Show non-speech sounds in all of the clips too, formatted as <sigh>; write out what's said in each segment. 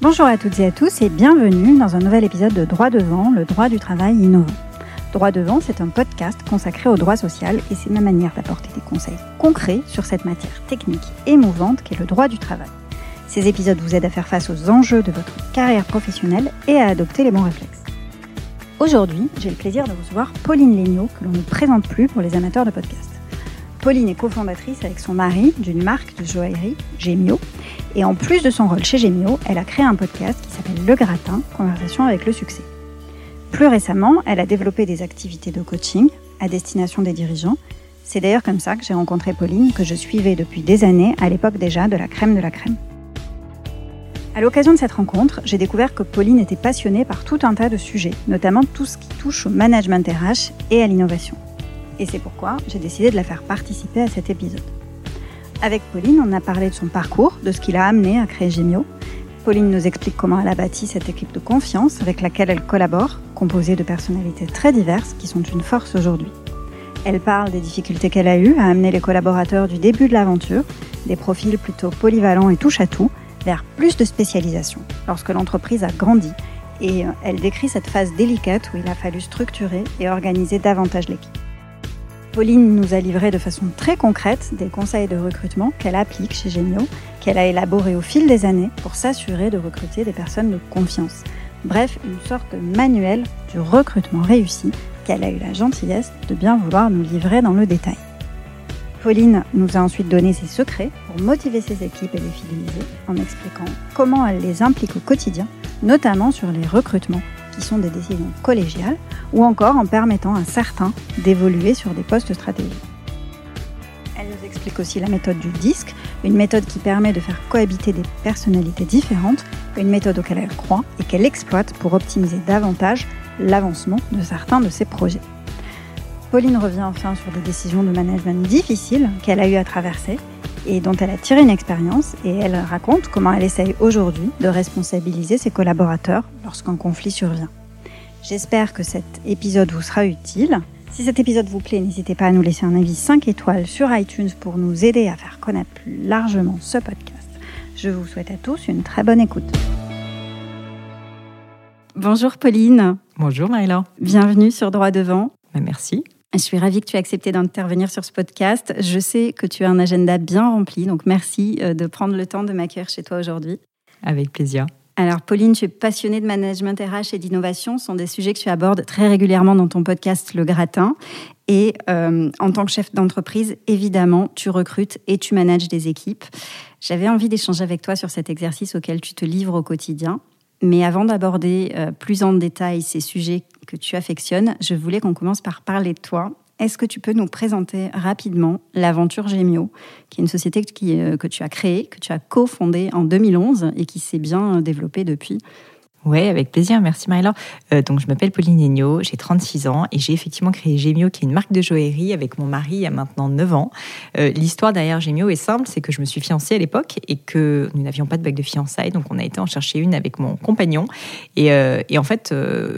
Bonjour à toutes et à tous et bienvenue dans un nouvel épisode de Droit devant, le droit du travail innovant. Droit devant, c'est un podcast consacré au droit social et c'est ma manière d'apporter des conseils concrets sur cette matière technique émouvante qu'est le droit du travail. Ces épisodes vous aident à faire face aux enjeux de votre carrière professionnelle et à adopter les bons réflexes. Aujourd'hui, j'ai le plaisir de recevoir Pauline Legnaud, que l'on ne présente plus pour les amateurs de podcast. Pauline est cofondatrice avec son mari d'une marque de joaillerie, Gemio. Et en plus de son rôle chez Gemio, elle a créé un podcast qui s'appelle Le Gratin, Conversation avec le succès. Plus récemment, elle a développé des activités de coaching à destination des dirigeants. C'est d'ailleurs comme ça que j'ai rencontré Pauline, que je suivais depuis des années, à l'époque déjà de la crème de la crème. À l'occasion de cette rencontre, j'ai découvert que Pauline était passionnée par tout un tas de sujets, notamment tout ce qui touche au management RH et à l'innovation et c'est pourquoi j'ai décidé de la faire participer à cet épisode. Avec Pauline, on a parlé de son parcours, de ce qui l'a amené à créer Gemio. Pauline nous explique comment elle a bâti cette équipe de confiance avec laquelle elle collabore, composée de personnalités très diverses qui sont une force aujourd'hui. Elle parle des difficultés qu'elle a eues à amener les collaborateurs du début de l'aventure, des profils plutôt polyvalents et touche à tout, vers plus de spécialisation lorsque l'entreprise a grandi. Et euh, elle décrit cette phase délicate où il a fallu structurer et organiser davantage l'équipe. Pauline nous a livré de façon très concrète des conseils de recrutement qu'elle applique chez Gemio, qu'elle a élaboré au fil des années pour s'assurer de recruter des personnes de confiance. Bref, une sorte de manuel du recrutement réussi qu'elle a eu la gentillesse de bien vouloir nous livrer dans le détail. Pauline nous a ensuite donné ses secrets pour motiver ses équipes et les fidéliser en expliquant comment elle les implique au quotidien, notamment sur les recrutements qui sont des décisions collégiales, ou encore en permettant à certains d'évoluer sur des postes stratégiques. Elle nous explique aussi la méthode du disque, une méthode qui permet de faire cohabiter des personnalités différentes, une méthode auquel elle croit et qu'elle exploite pour optimiser davantage l'avancement de certains de ses projets. Pauline revient enfin sur des décisions de management difficiles qu'elle a eu à traverser et dont elle a tiré une expérience et elle raconte comment elle essaye aujourd'hui de responsabiliser ses collaborateurs lorsqu'un conflit survient. J'espère que cet épisode vous sera utile. Si cet épisode vous plaît, n'hésitez pas à nous laisser un avis 5 étoiles sur iTunes pour nous aider à faire connaître plus largement ce podcast. Je vous souhaite à tous une très bonne écoute. Bonjour Pauline. Bonjour Maëla. Bienvenue sur Droit Devant. Ben, merci. Je suis ravie que tu aies accepté d'intervenir sur ce podcast. Je sais que tu as un agenda bien rempli, donc merci euh, de prendre le temps de m'accueillir chez toi aujourd'hui. Avec plaisir. Alors Pauline, tu es passionnée de management RH et d'innovation. Ce sont des sujets que tu abordes très régulièrement dans ton podcast Le Gratin. Et euh, en tant que chef d'entreprise, évidemment, tu recrutes et tu manages des équipes. J'avais envie d'échanger avec toi sur cet exercice auquel tu te livres au quotidien. Mais avant d'aborder euh, plus en détail ces sujets que tu affectionnes, je voulais qu'on commence par parler de toi. Est-ce que tu peux nous présenter rapidement l'aventure Gemio, qui est une société euh, que tu as créée, que tu as cofondée en 2011 et qui s'est bien développée depuis? Oui, avec plaisir. Merci Marie-Laure. Euh, donc, je m'appelle Pauline Egno, j'ai 36 ans et j'ai effectivement créé Gemio, qui est une marque de joaillerie avec mon mari il y a maintenant 9 ans. Euh, l'histoire derrière Gemio est simple, c'est que je me suis fiancée à l'époque et que nous n'avions pas de bague de fiançailles, donc on a été en chercher une avec mon compagnon. Et, euh, en fait,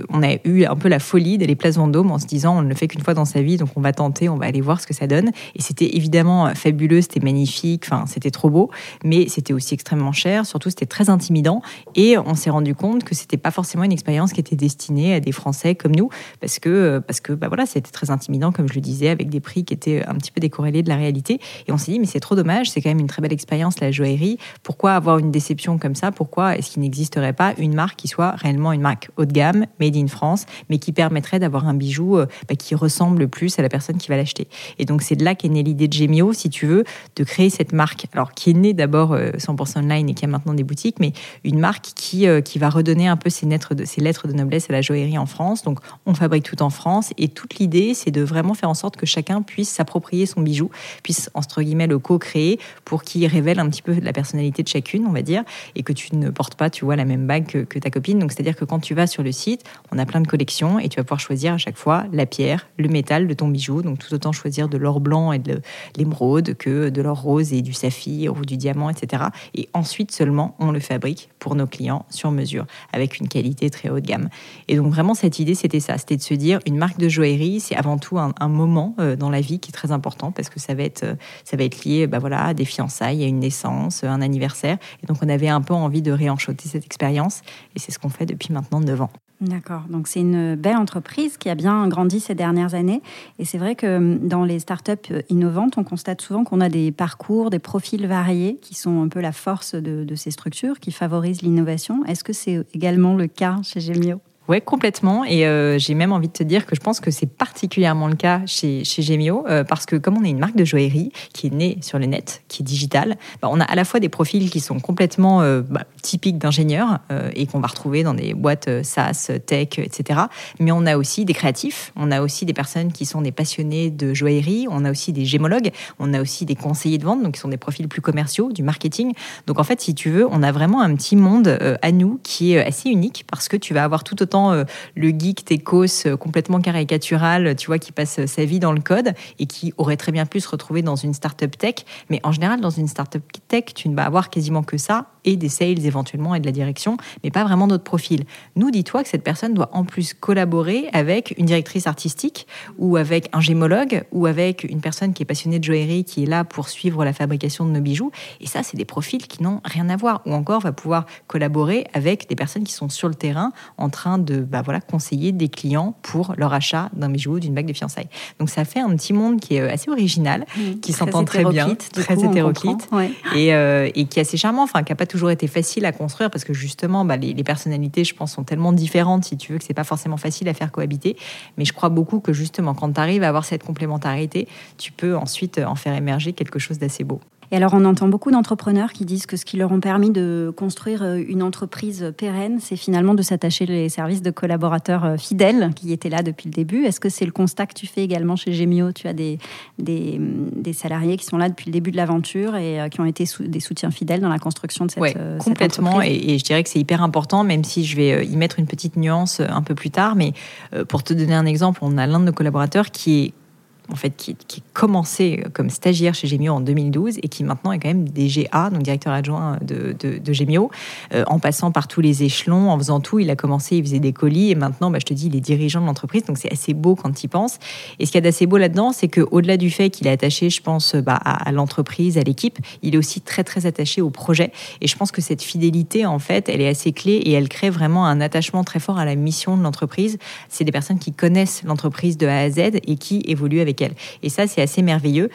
on a eu un peu la folie d'aller place Vendôme en se disant on ne le fait qu'une fois dans sa vie, donc on va tenter, on va aller voir ce que ça donne. Et c'était évidemment fabuleux, c'était magnifique, enfin c'était trop beau, mais c'était aussi extrêmement cher, surtout c'était très intimidant. Et on s'est rendu compte que c'était pas forcément une expérience qui était destinée à des Français comme nous, parce que parce que bah voilà, c'était très intimidant, comme je le disais, avec des prix qui étaient un petit peu décorrélés de la réalité. Et on s'est dit, mais c'est trop dommage, c'est quand même une très belle expérience la joaillerie. Pourquoi avoir une déception comme ça? Pourquoi est-ce qu'il n'existerait pas une marque qui soit réellement une marque haut de gamme, made in France, mais qui permettrait d'avoir un bijou euh, bah, qui ressemble plus à la personne qui va l'acheter? Et donc c'est de là qu'est née l'idée de Gemio, si tu veux, de créer cette marque, alors qui est née d'abord 100% euh, online et qui a maintenant des boutiques, mais une marque qui euh, qui va redonner un peu ces lettres, de, noblesse à la joaillerie en France. Donc, on fabrique tout en France. Et toute l'idée, c'est de vraiment faire en sorte que chacun puisse s'approprier son bijou, puisse, entre guillemets, le co-créer pour qu'il révèle un petit peu la personnalité de chacune, on va dire, et que tu ne portes pas, tu vois, la même bague que, ta copine. Donc, c'est-à-dire que quand tu vas sur le site, on a plein de collections et tu vas pouvoir choisir à chaque fois la pierre, le métal de ton bijou. Donc, tout autant choisir de l'or blanc et de l'émeraude que de l'or rose et du saphir ou du diamant, etc. Et ensuite seulement, on le fabrique pour nos clients sur mesure, avec une qualité très haut de gamme. Et donc vraiment cette idée, c'était ça, c'était de se dire une marque de joaillerie, c'est avant tout un, moment euh, dans la vie qui est très important parce que ça va être, ça va être lié, bah voilà, à des fiançailles, à une naissance, un anniversaire. Et donc on avait un peu envie de réenchanter cette expérience et c'est ce qu'on fait depuis maintenant 9 ans. D'accord. Donc c'est une belle entreprise qui a bien grandi ces dernières années. Et c'est vrai que hum, dans les startups euh, innovantes, on constate souvent qu'on a des parcours, des profils variés qui sont un peu la force de, de ces structures, qui favorisent l'innovation. Est-ce que c'est également le cas chez Gemio? Ouais, complètement. Et euh, j'ai même envie de te dire que je pense que c'est particulièrement le cas chez, chez Gemio, euh, parce que comme on est une marque de joaillerie qui est née sur le net, qui est digitale, bah, on a à la fois des profils qui sont complètement euh, bah, typiques d'ingénieurs et qu'on va retrouver dans des boîtes SaaS, tech, etc. Mais on a aussi des créatifs, on a aussi des personnes qui sont des passionnés de joaillerie, on a aussi des gémologues, on a aussi des conseillers de vente, donc qui sont des profils plus commerciaux, du marketing. Donc en fait, si tu veux, on a vraiment un petit monde à nous qui est assez unique parce que tu vas avoir tout autant euh, le geek techos euh, complètement caricatural, tu vois, qui passe sa vie dans le code et qui aurait très bien pu se retrouver dans une startup tech. Mais en général, dans une startup tech, tu ne vas avoir quasiment que ça et des sales éventuellement et de la direction, mais pas vraiment d'autres profils. Nous, dis-toi que cette personne doit en plus collaborer avec une directrice artistique ou avec un gémologue ou avec une personne qui est passionnée de joaillerie qui est là pour suivre la fabrication de nos bijoux. Et ça, c'est des profils qui n'ont rien à voir. Ou encore, va pouvoir collaborer avec des personnes qui sont sur le terrain en train de bah voilà, conseiller des clients pour leur achat d'un bijou ou d'une bague de fiançailles. Donc ça fait un petit monde qui est euh, assez original, mmh, qui s'entend très bien, très hétéroclite et, euh, et, qui est assez charmant, enfin qui n'a pas toujours été facile à construire parce que justement, bah, les, personnalités, je pense, sont tellement différentes, si tu veux, que c'est pas forcément facile à faire cohabiter. Mais je crois beaucoup que justement, quand tu arrives à avoir cette complémentarité, tu peux ensuite en faire émerger quelque chose d'assez beau. Et alors, on entend beaucoup d'entrepreneurs qui disent que ce qui leur ont permis de construire euh, une entreprise pérenne, c'est finalement de s'attacher les services de collaborateurs euh, fidèles qui étaient là depuis le début. Est-ce que c'est le constat que tu fais également chez Gemio? Tu as des, des, des, salariés qui sont là depuis le début de l'aventure et euh, qui ont été des soutiens fidèles dans la construction de cette, ouais, complètement. et, je dirais que c'est hyper important, même si je vais y mettre une petite nuance un peu plus tard. Mais pour te donner un exemple, on a l'un de nos collaborateurs qui est en fait, qui, qui commencé comme stagiaire chez Gemio en 2012 et qui maintenant est quand même DGA, donc directeur adjoint de, de, Gemio, euh, en passant par tous les échelons, en faisant tout. Il a commencé, il faisait des colis et maintenant, bah, je te dis, il est dirigeant de l'entreprise, donc c'est assez beau quand il pense. Et ce qu'il y a d'assez beau là-dedans, c'est qu'au-delà du fait qu'il est attaché, je pense, bah, à, l'entreprise, à l'équipe, il est aussi très très attaché au projet. Et je pense que cette fidélité, en fait, elle est assez clé et elle crée vraiment un attachement très fort à la mission de l'entreprise. C'est des personnes qui connaissent l'entreprise de A à Z et qui évoluent avec Et ça, c'est assez merveilleux.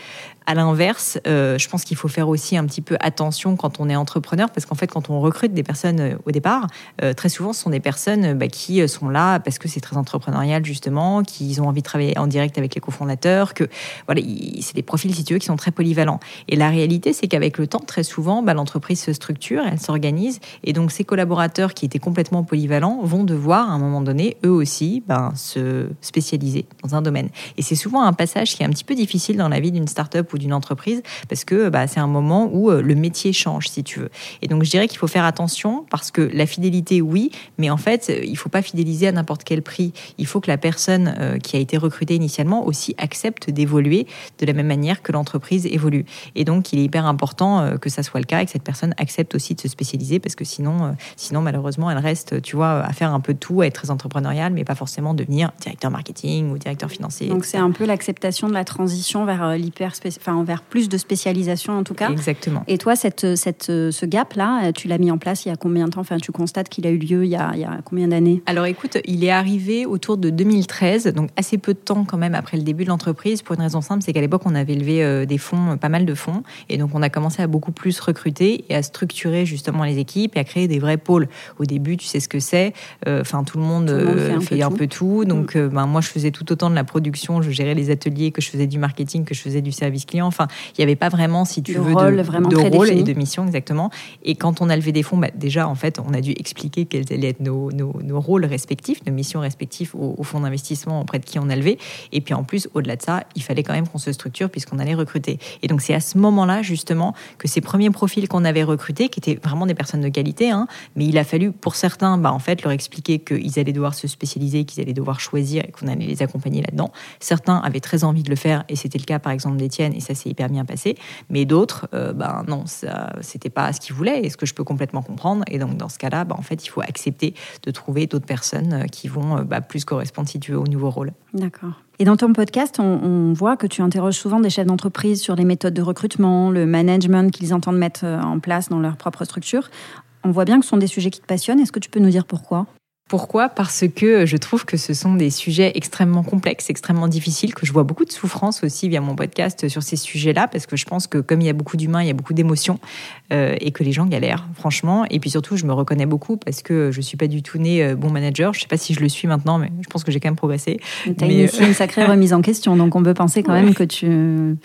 À l'inverse, euh, je pense qu'il faut faire aussi un petit peu attention quand on est entrepreneur, parce qu'en fait, quand on recrute des personnes euh, au départ, euh, très souvent, ce sont des personnes bah, qui sont là parce que c'est très entrepreneurial justement, qu'ils ont envie de travailler en direct avec les cofondateurs, que voilà, c'est des profils si tu veux qui sont très polyvalents. Et la réalité, c'est qu'avec le temps, très souvent, bah, l'entreprise se structure, elle s'organise, et donc ces collaborateurs qui étaient complètement polyvalents vont devoir à un moment donné, eux aussi, ben, se spécialiser dans un domaine. Et c'est souvent un passage qui est un petit peu difficile dans la vie d'une startup d'une entreprise parce que bah, c'est un moment où euh, le métier change, si tu veux. Et donc, je dirais qu'il faut faire attention parce que la fidélité, oui, mais en fait, euh, il faut pas fidéliser à n'importe quel prix. Il faut que la personne euh, qui a été recrutée initialement aussi accepte d'évoluer de la même manière que l'entreprise évolue. Et donc, il est hyper important que ça soit le cas et que cette personne accepte aussi de se spécialiser parce que sinon, sinon malheureusement, elle reste, tu vois, à faire un peu de tout, à être très entrepreneuriale, mais pas forcément devenir directeur marketing ou directeur financier. Donc, c'est un peu l'acceptation de la transition vers l'hyper enfin vers plus de spécialisation en tout cas. Exactement. Et toi, cette, cette, ce gap-là, tu l'as mis en place il y a combien de temps? Enfin, tu constates qu'il a eu lieu il y a, il y a combien d'années? Alors écoute, il est arrivé autour de 2013, donc assez peu de temps quand même après le début de l'entreprise, pour une raison simple, c'est qu'à l'époque, on avait levé euh, des fonds, pas mal de fonds, et donc on a commencé à beaucoup plus recruter et à structurer justement les équipes et à créer des vrais pôles. Au début, tu sais ce que c'est, euh, enfin tout le monde, euh, fait, un, peu, tout. donc mm. ben, moi je faisais tout autant de la production, je gérais les ateliers, que je faisais du marketing, que je faisais du service client, enfin il n'y avait pas vraiment, si tu veux, rôle, de, vraiment de rôle et de mission exactement. Et quand on a levé des fonds, bah, déjà, en fait, on a dû expliquer quels allaient être nos, nos, rôles respectifs, nos missions respectives au, fonds d'investissement auprès de qui on a levé. Et puis en plus, au-delà de ça, il fallait quand même qu'on se structure puisqu'on allait recruter. Et donc c'est à ce moment-là, justement, que ces premiers profils qu'on avait recrutés, qui étaient vraiment des personnes de qualité, hein, mais il a fallu, pour certains, bah, en fait, leur expliquer qu'ils allaient devoir se spécialiser, qu'ils allaient devoir choisir et qu'on allait les accompagner là-dedans. Certains avaient très envie de le faire, et c'était le cas, par exemple, d'Étienne, et ça s'est hyper bien passé. Mais d'autres, ben non, ça, c'était pas ce qu'ils voulaient et ce que je peux complètement comprendre. Et donc, dans ce cas-là, ben, en fait, il faut accepter de trouver d'autres personnes qui vont bah, plus correspondre, si tu veux, au nouveau rôle. D'accord. Et dans ton podcast, on, voit que tu interroges souvent des chefs d'entreprise sur les méthodes de recrutement, le management qu'ils entendent mettre en place dans leur propre structure. On voit bien que ce sont des sujets qui te passionnent. Est-ce que tu peux nous dire pourquoi? Pourquoi? Parce que je trouve que ce sont des sujets extrêmement complexes, extrêmement difficiles, que je vois beaucoup de souffrance aussi via mon podcast sur ces sujets-là, parce que je pense que comme il y a beaucoup d'humains, il y a beaucoup d'émotions, euh, et que les gens galèrent, franchement. Et puis surtout, je me reconnais beaucoup parce que je suis pas du tout né euh, bon manager. Je sais pas si je le suis maintenant, mais je pense que j'ai quand même progressé. Tu as initié une sacrée remise en question, donc on peut penser quand même que tu,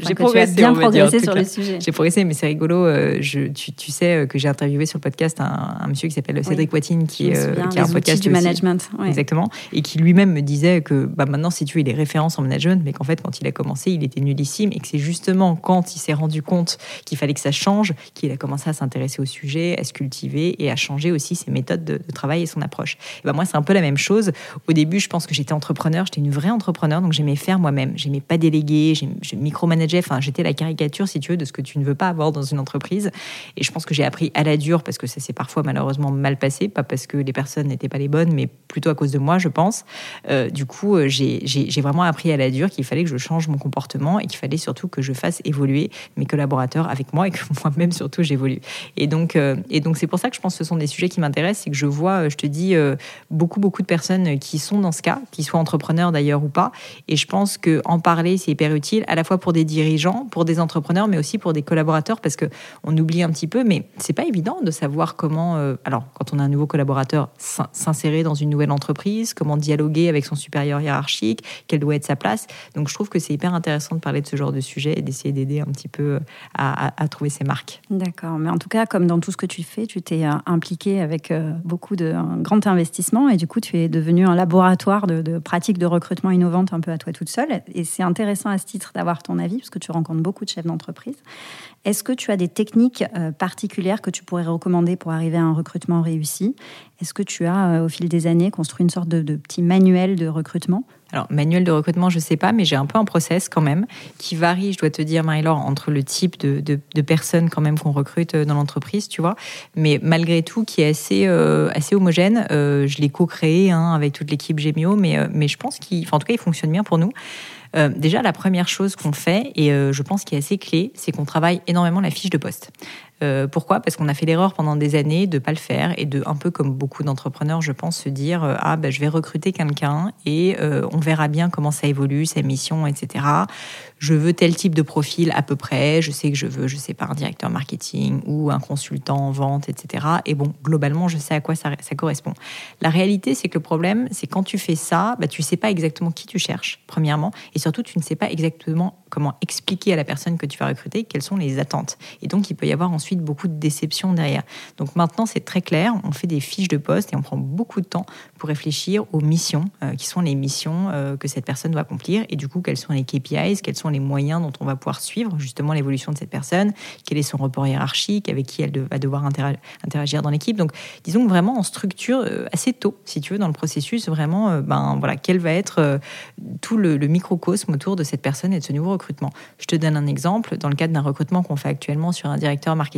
j'ai progressé, as bien progressé sur le sujet. J'ai progressé, mais c'est rigolo. Euh, je, tu, tu, sais que j'ai interviewé sur le podcast un, un monsieur qui s'appelle Cédric Watine, qui, qui un podcast du management. Exactement. Et qui lui-même me disait que bah, maintenant, si tu es, il est références en management, mais qu'en fait, quand il a commencé, il était nullissime et que c'est justement quand il s'est rendu compte qu'il fallait que ça change qu'il a commencé à s'intéresser au sujet, à se cultiver et à changer aussi ses méthodes de, travail et son approche. Et bah, moi, c'est un peu la même chose. Au début, je pense que j'étais entrepreneur, j'étais une vraie entrepreneur, donc j'aimais faire moi-même. J'aimais pas déléguer, je micromanageais, enfin, j'étais la caricature, si tu veux, de ce que tu ne veux pas avoir dans une entreprise. Et je pense que j'ai appris à la dure parce que ça s'est parfois malheureusement mal passé, pas parce que les personnes n'étaient pas les bonnes, mais plutôt à cause de moi, je pense. Euh, du coup, euh, j'ai vraiment appris à la dure qu'il fallait que je change mon comportement et qu'il fallait surtout que je fasse évoluer mes collaborateurs avec moi et que <laughs> moi-même surtout j'évolue. Et donc, euh, et donc c'est pour ça que je pense que ce sont des sujets qui m'intéressent, c'est que je vois, je te dis, beaucoup beaucoup de personnes qui sont dans ce cas, qui soient entrepreneurs d'ailleurs ou pas. Et je pense que en parler c'est hyper utile, à la fois pour des dirigeants, pour des entrepreneurs, mais aussi pour des collaborateurs, parce que on oublie un petit peu, mais c'est pas évident de savoir comment. alors, quand on a un nouveau collaborateur, s'insérer dans une nouvelle entreprise, comment dialoguer avec son supérieur hiérarchique, quelle doit être sa place. Donc je trouve que c'est hyper intéressant de parler de ce genre de sujet et d'essayer d'aider un petit peu à, trouver ses marques. D'accord, mais en tout cas, comme dans tout ce que tu fais, tu t'es euh, impliqué avec euh, beaucoup de un grand investissement et du coup tu es devenu un laboratoire de, de pratiques de recrutement innovantes un peu à toi toute seule. Et c'est intéressant à ce titre d'avoir ton avis parce que tu rencontres beaucoup de chefs d'entreprise. Est-ce que tu as des techniques euh, particulières que tu pourrais recommander pour arriver à un recrutement réussi? Est-ce que tu as, au fil des années, construit une sorte de, petit manuel de recrutement? Alors, manuel de recrutement, je ne sais pas, mais j'ai un peu un process quand même qui varie, je dois te dire, Marie-Laure, entre le type de, personnes quand même qu'on recrute euh, dans l'entreprise, tu vois. Mais malgré tout, qui est assez, euh, assez homogène. je l'ai co-créé hein, avec toute l'équipe Gemio, mais, mais je pense qu'il, en tout cas, il fonctionne bien pour nous. Euh, déjà, la première chose qu'on fait, et euh, je pense qui est assez clé, c'est qu'on travaille énormément la fiche de poste. Euh, pourquoi? Parce qu'on a fait l'erreur pendant des années de pas le faire et de, un peu comme beaucoup d'entrepreneurs, je pense, se dire ah ben je vais recruter quelqu'un et on verra bien comment ça évolue, sa mission, etc. Je veux tel type de profil à peu près. Je sais que je veux, je sais pas, un directeur marketing ou un consultant en vente, etc. Et bon, globalement, je sais à quoi ça, correspond. La réalité, c'est que le problème, c'est quand tu fais ça, bah, tu sais pas exactement qui tu cherches, premièrement, et surtout, tu ne sais pas exactement comment expliquer à la personne que tu vas recruter quelles sont les attentes. Et donc, il peut y avoir ensuite beaucoup de déceptions derrière. Donc maintenant, c'est très clair, on fait des fiches de poste et on prend beaucoup de temps pour réfléchir aux missions, euh, qui sont les missions euh, que cette personne doit accomplir, et du coup, quels sont les KPIs, quels sont les moyens dont on va pouvoir suivre justement l'évolution de cette personne, quel est son report hiérarchique, avec qui elle va devoir interagir dans l'équipe. Donc, disons vraiment, on structure euh, assez tôt, si tu veux, dans le processus, vraiment, ben voilà, quel va être tout le, le microcosme autour de cette personne et de ce nouveau recrutement je te donne un exemple. Dans le cadre d'un recrutement qu'on fait actuellement sur un directeur marketing,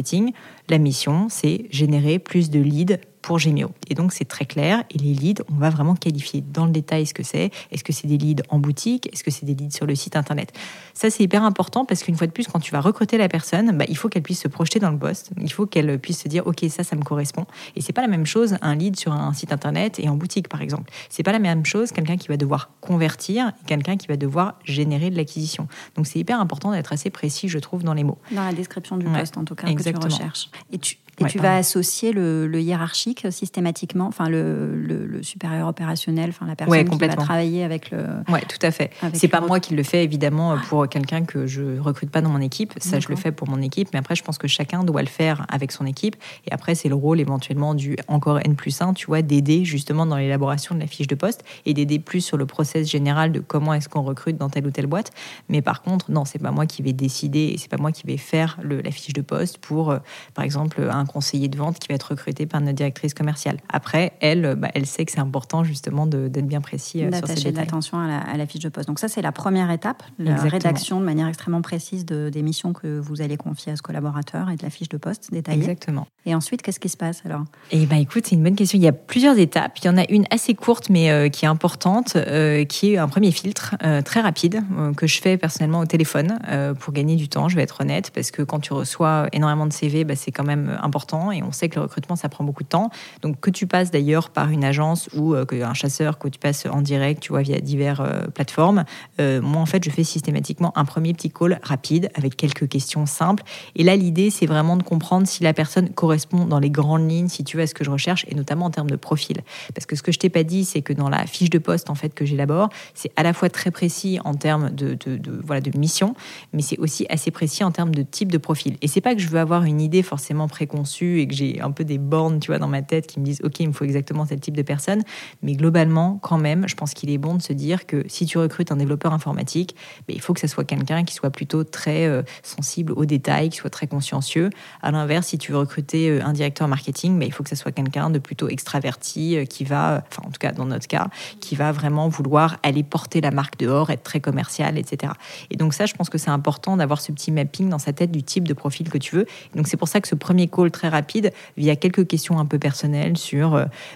la mission, c'est générer plus de leads pour Gemio. Et donc, c'est très clair. Et les leads, on va vraiment qualifier dans le détail ce que c'est. Est-ce que c'est des leads en boutique? Est-ce que c'est des leads sur le site internet? Ça, c'est hyper important parce qu'une fois de plus, quand tu vas recruter la personne, bah, il faut qu'elle puisse se projeter dans le poste. Il faut qu'elle puisse se dire, OK, ça, ça me correspond. Et c'est pas la même chose un lead sur un site internet et en boutique, par exemple. C'est pas la même chose quelqu'un qui va devoir convertir et quelqu'un qui va devoir générer de l'acquisition. Donc, c'est hyper important d'être assez précis, je trouve, dans les mots. Dans la description du poste, en tout cas, Exactement. que tu recherches. Et tu, et tu vas associer le, hiérarchique systématiquement, enfin le, le, supérieur opérationnel, enfin la personne qui va travailler avec le. Oui, tout à fait. C'est pas moi qui le fais évidemment pour quelqu'un que je recrute pas dans mon équipe. Ça, je le fais pour mon équipe, mais après, je pense que chacun doit le faire avec son équipe. Et après, c'est le rôle éventuellement du encore N plus 1, tu vois, d'aider justement dans l'élaboration de la fiche de poste et d'aider plus sur le process général de comment est-ce qu'on recrute dans telle ou telle boîte. Mais par contre, non, c'est pas moi qui vais décider et c'est pas moi qui vais faire le, la fiche de poste pour, euh, par exemple, un conseiller de vente qui va être recruté par notre directrice commerciale. Après, elle, bah, elle sait que c'est important justement d'être bien précis euh, sur ces détails. de l'attention à, la fiche de poste. Donc ça, c'est la première étape, la rédaction de manière extrêmement précise de, des missions que vous allez confier à ce collaborateur et de la fiche de poste détaillée. Exactement. Et ensuite, qu'est-ce qui se passe alors? Eh ben, écoute, c'est une bonne question. Il y a plusieurs étapes. Il y en a une assez courte, mais euh, qui est importante, euh, qui est un premier filtre très rapide que je fais personnellement au téléphone pour gagner du temps. Je vais être honnête, parce que quand tu reçois énormément de CV, bah, c'est quand même important et on sait que le recrutement, ça prend beaucoup de temps. Donc, que tu passes d'ailleurs par une agence ou que un chasseur, que tu passes en direct, tu vois, via diverses plateformes, moi, en fait, je fais systématiquement un premier petit call rapide avec quelques questions simples. Et là, l'idée, c'est vraiment de comprendre si la personne correspond dans les grandes lignes, si tu veux, à ce que je recherche, et notamment en termes de profil. Parce que ce que je t'ai pas dit, c'est que dans la fiche de poste en fait que j'élabore, c'est à la fois très précis en termes de, de voilà de mission, mais c'est aussi assez précis en termes de type de profil. Et c'est pas que je veux avoir une idée forcément préconçue et que j'ai un peu des bornes, tu vois, dans ma tête qui me disent ok, il me faut exactement tel type de personne, mais globalement, quand même, je pense qu'il est bon de se dire que si tu recrutes un développeur informatique, ben, il faut que ce soit quelqu'un qui soit plutôt très euh, sensible aux détails, qui soit très consciencieux. À l'inverse, si tu veux recruter euh, un directeur marketing, mais il faut que ce soit quelqu'un de plutôt extraverti, euh, qui va, enfin en tout cas dans notre cas, qui va vraiment vouloir aller porter la marque dehors, être très commercial, etc. Et donc ça, je pense que c'est important d'avoir ce petit mapping dans sa tête du type de profil que tu veux. donc c'est pour ça que ce premier call très rapide, via quelques questions un peu personnelles sur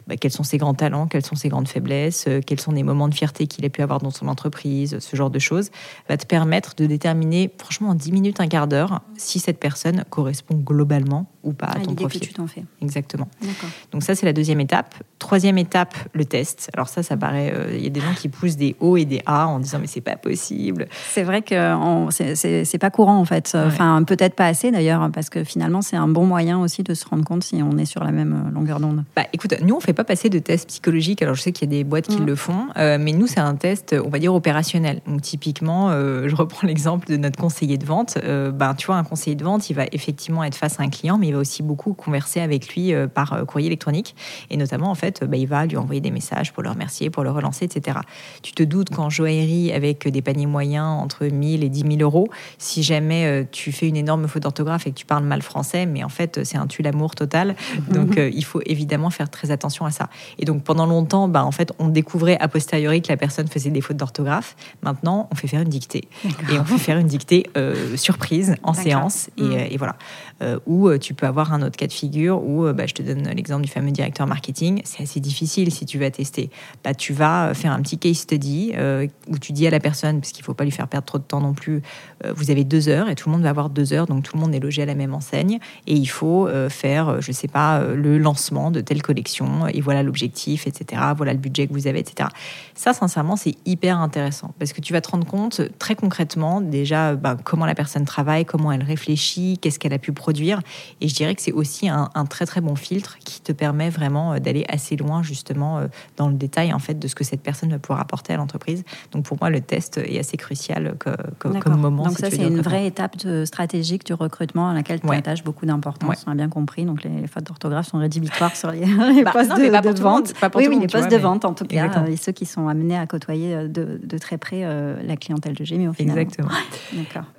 bah, quels sont ses grands talents, quelles sont ses grandes faiblesses, quels sont les moments de fierté qu'il a pu avoir dans son entreprise, ce genre de choses, va te permettre de déterminer, franchement, en 10 minutes, un quart d'heure, si cette personne correspond globalement ou pas à, ton profil. que tu t'en fais. Exactement. Donc ça, c'est la deuxième étape. Troisième étape, le test. Alors ça, ça paraît... Euh, il y a des gens qui poussent des O et des A en disant mais c'est pas possible. C'est vrai que c'est pas courant en fait. Enfin, peut-être pas assez d'ailleurs, parce que finalement, c'est un bon moyen aussi de se rendre compte si on est sur la même euh, longueur d'onde. Bah écoute, nous, on fait pas passer de tests psychologiques. Alors je sais qu'il y a des boîtes qui mmh. le font, euh, mais nous, c'est un test, on va dire, opérationnel. Donc typiquement, je reprends <laughs> l'exemple de notre conseiller de vente. ben, tu vois, un conseiller de vente, il va effectivement être face à un client, mais il va aussi beaucoup converser avec lui euh, par euh, courrier électronique. Et notamment, en fait, bah, il va lui envoyer des messages pour le remercier, pour le relancer, etc. Tu te doutes qu'en joaillerie, avec des paniers moyens entre 1000 et 10 000 euros, si jamais euh, tu fais une énorme faute d'orthographe et que tu parles mal français, mais en fait, c'est un tue l'amour total. <laughs> Donc, il faut évidemment faire très attention à ça. Et donc, pendant longtemps, bah, en fait, on découvrait a posteriori que la personne faisait des fautes d'orthographe. Maintenant, on fait faire une dictée. Et on fait faire une dictée surprise en séance. Et, mm. et voilà. Euh, où tu peux avoir un autre cas de figure où, euh, bah, je te donne l'exemple du fameux directeur marketing, c'est assez difficile si tu vas tester. Tu vas faire un petit case study euh, où tu dis à la personne, parce qu'il ne faut pas lui faire perdre trop de temps non plus, euh, vous avez deux heures et tout le monde va avoir deux heures, donc tout le monde est logé à la même enseigne et il faut faire, je ne sais pas, le lancement de telle collection et voilà l'objectif, etc. Voilà le budget que vous avez, etc. Ça, sincèrement, c'est hyper intéressant parce que tu vas te rendre compte très concrètement déjà bah, comment la personne travaille, comment elle réfléchit, qu'est-ce qu'elle a pu produire. Et je dirais que c'est aussi un, très très bon filtre qui te permet vraiment euh, d'aller assez loin justement euh, dans le détail en fait de ce que cette personne va pouvoir apporter à l'entreprise. Donc pour moi le test est assez crucial comme, moment. Donc ça c'est une vraie étape stratégique du recrutement à laquelle tu attaches beaucoup d'importance. On a bien compris. Donc les, fautes d'orthographe sont rédhibitoires sur les, <laughs> bah, postes de, vente. oui, oui, les postes de vente en tout cas et ceux qui sont amenés à côtoyer euh, de, très près la clientèle de Gémio. Exactement.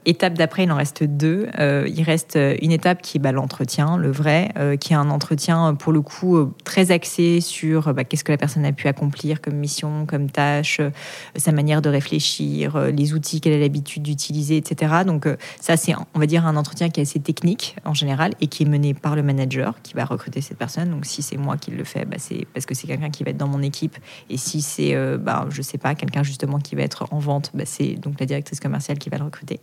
Étape d'après il en reste deux. il reste une étape qui est bah, le vrai, euh, qui est un entretien pour le coup euh, très axé sur bah, qu'est-ce que la personne a pu accomplir comme mission, comme tâche, euh, sa manière de réfléchir, les outils qu'elle a l'habitude d'utiliser, etc. Donc ça, c'est, on va dire, un entretien qui est assez technique en général et qui est mené par le manager qui va recruter cette personne. Donc si c'est moi qui le fais, bah, c'est parce que c'est quelqu'un qui va être dans mon équipe. Et si c'est, bah, je sais pas, quelqu'un justement qui va être en vente, c'est donc la directrice commerciale qui va le recruter.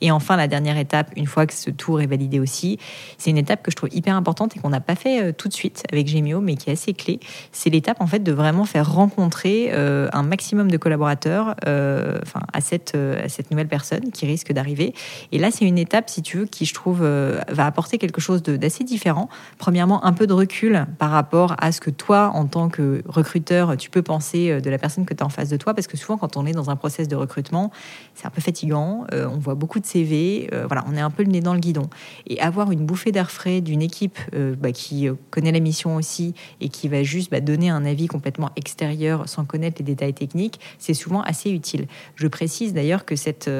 Et enfin, la dernière étape, une fois que ce tour est validé aussi, c'est une étape que je trouve hyper importante et qu'on n'a pas fait euh, tout de suite avec Gemio, mais qui est assez clé. C'est l'étape en fait de vraiment faire rencontrer euh, un maximum de collaborateurs euh, à, cette, cette nouvelle personne qui risque d'arriver. Et là, c'est une étape, si tu veux, qui je trouve va apporter quelque chose d'assez différent. Premièrement, un peu de recul par rapport à ce que toi, en tant que recruteur, tu peux penser de la personne que tu as en face de toi, parce que souvent, quand on est dans un process de recrutement, c'est un peu fatigant. on voit beaucoup de CV. voilà, on est un peu le nez dans le guidon. Et avoir une bouffée d'air frais d'une équipe euh, bah, qui connaît la mission aussi et qui va juste bah, donner un avis complètement extérieur sans connaître les détails techniques, c'est souvent assez utile. Je précise d'ailleurs que cette,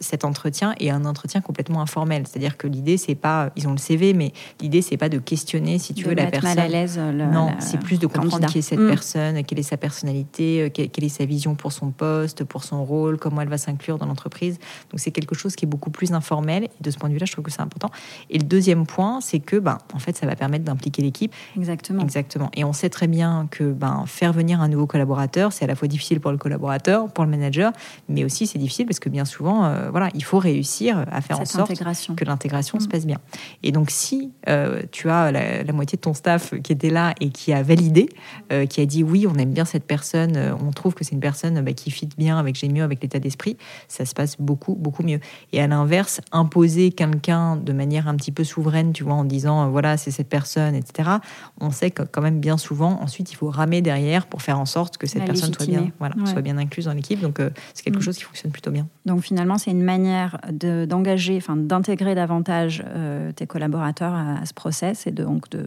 cet entretien est un entretien complètement informel, c'est-à-dire que l'idée c'est pas, ils ont le CV, mais l'idée c'est pas de questionner si tu veux la personne. Mal à l'aise. Non, c'est plus de comprendre qui est cette mm. personne, quelle est sa personnalité, quelle est sa vision pour son poste, pour son rôle, comment elle va s'inclure dans l'entreprise. Donc c'est quelque chose qui est beaucoup plus informel. Et de ce point de vue-là, je trouve que c'est important. Et le deuxième point, c'est que, ben, en fait, ça va permettre d'impliquer l'équipe. Exactement. Exactement. Et on sait très bien que ben, faire venir un nouveau collaborateur, c'est à la fois difficile pour le collaborateur, pour le manager, mais aussi c'est difficile parce que bien souvent, euh, voilà, il faut réussir à faire en sorte que l'intégration se mm. passe bien. Et donc, si euh, tu as la, moitié de ton staff qui était là et qui a validé, euh, qui a dit oui, on aime bien cette personne, on trouve que c'est une personne bah, qui fit bien avec Gémio, avec l'état d'esprit, ça se passe beaucoup, beaucoup mieux. Et à l'inverse, imposer quelqu'un de manière un petit peu souveraine, tu vois, en disant euh, voilà, c'est cette personne, etc., on sait que quand même bien souvent, ensuite, il faut ramer derrière pour faire en sorte que cette personne soit bien, voilà, soit bien incluse dans l'équipe. Donc, euh, c'est quelque mm. chose qui fonctionne plutôt bien. Donc, finalement, c'est une manière d'engager, enfin, d'intégrer davantage euh, tes collaborateurs à, ce process et donc de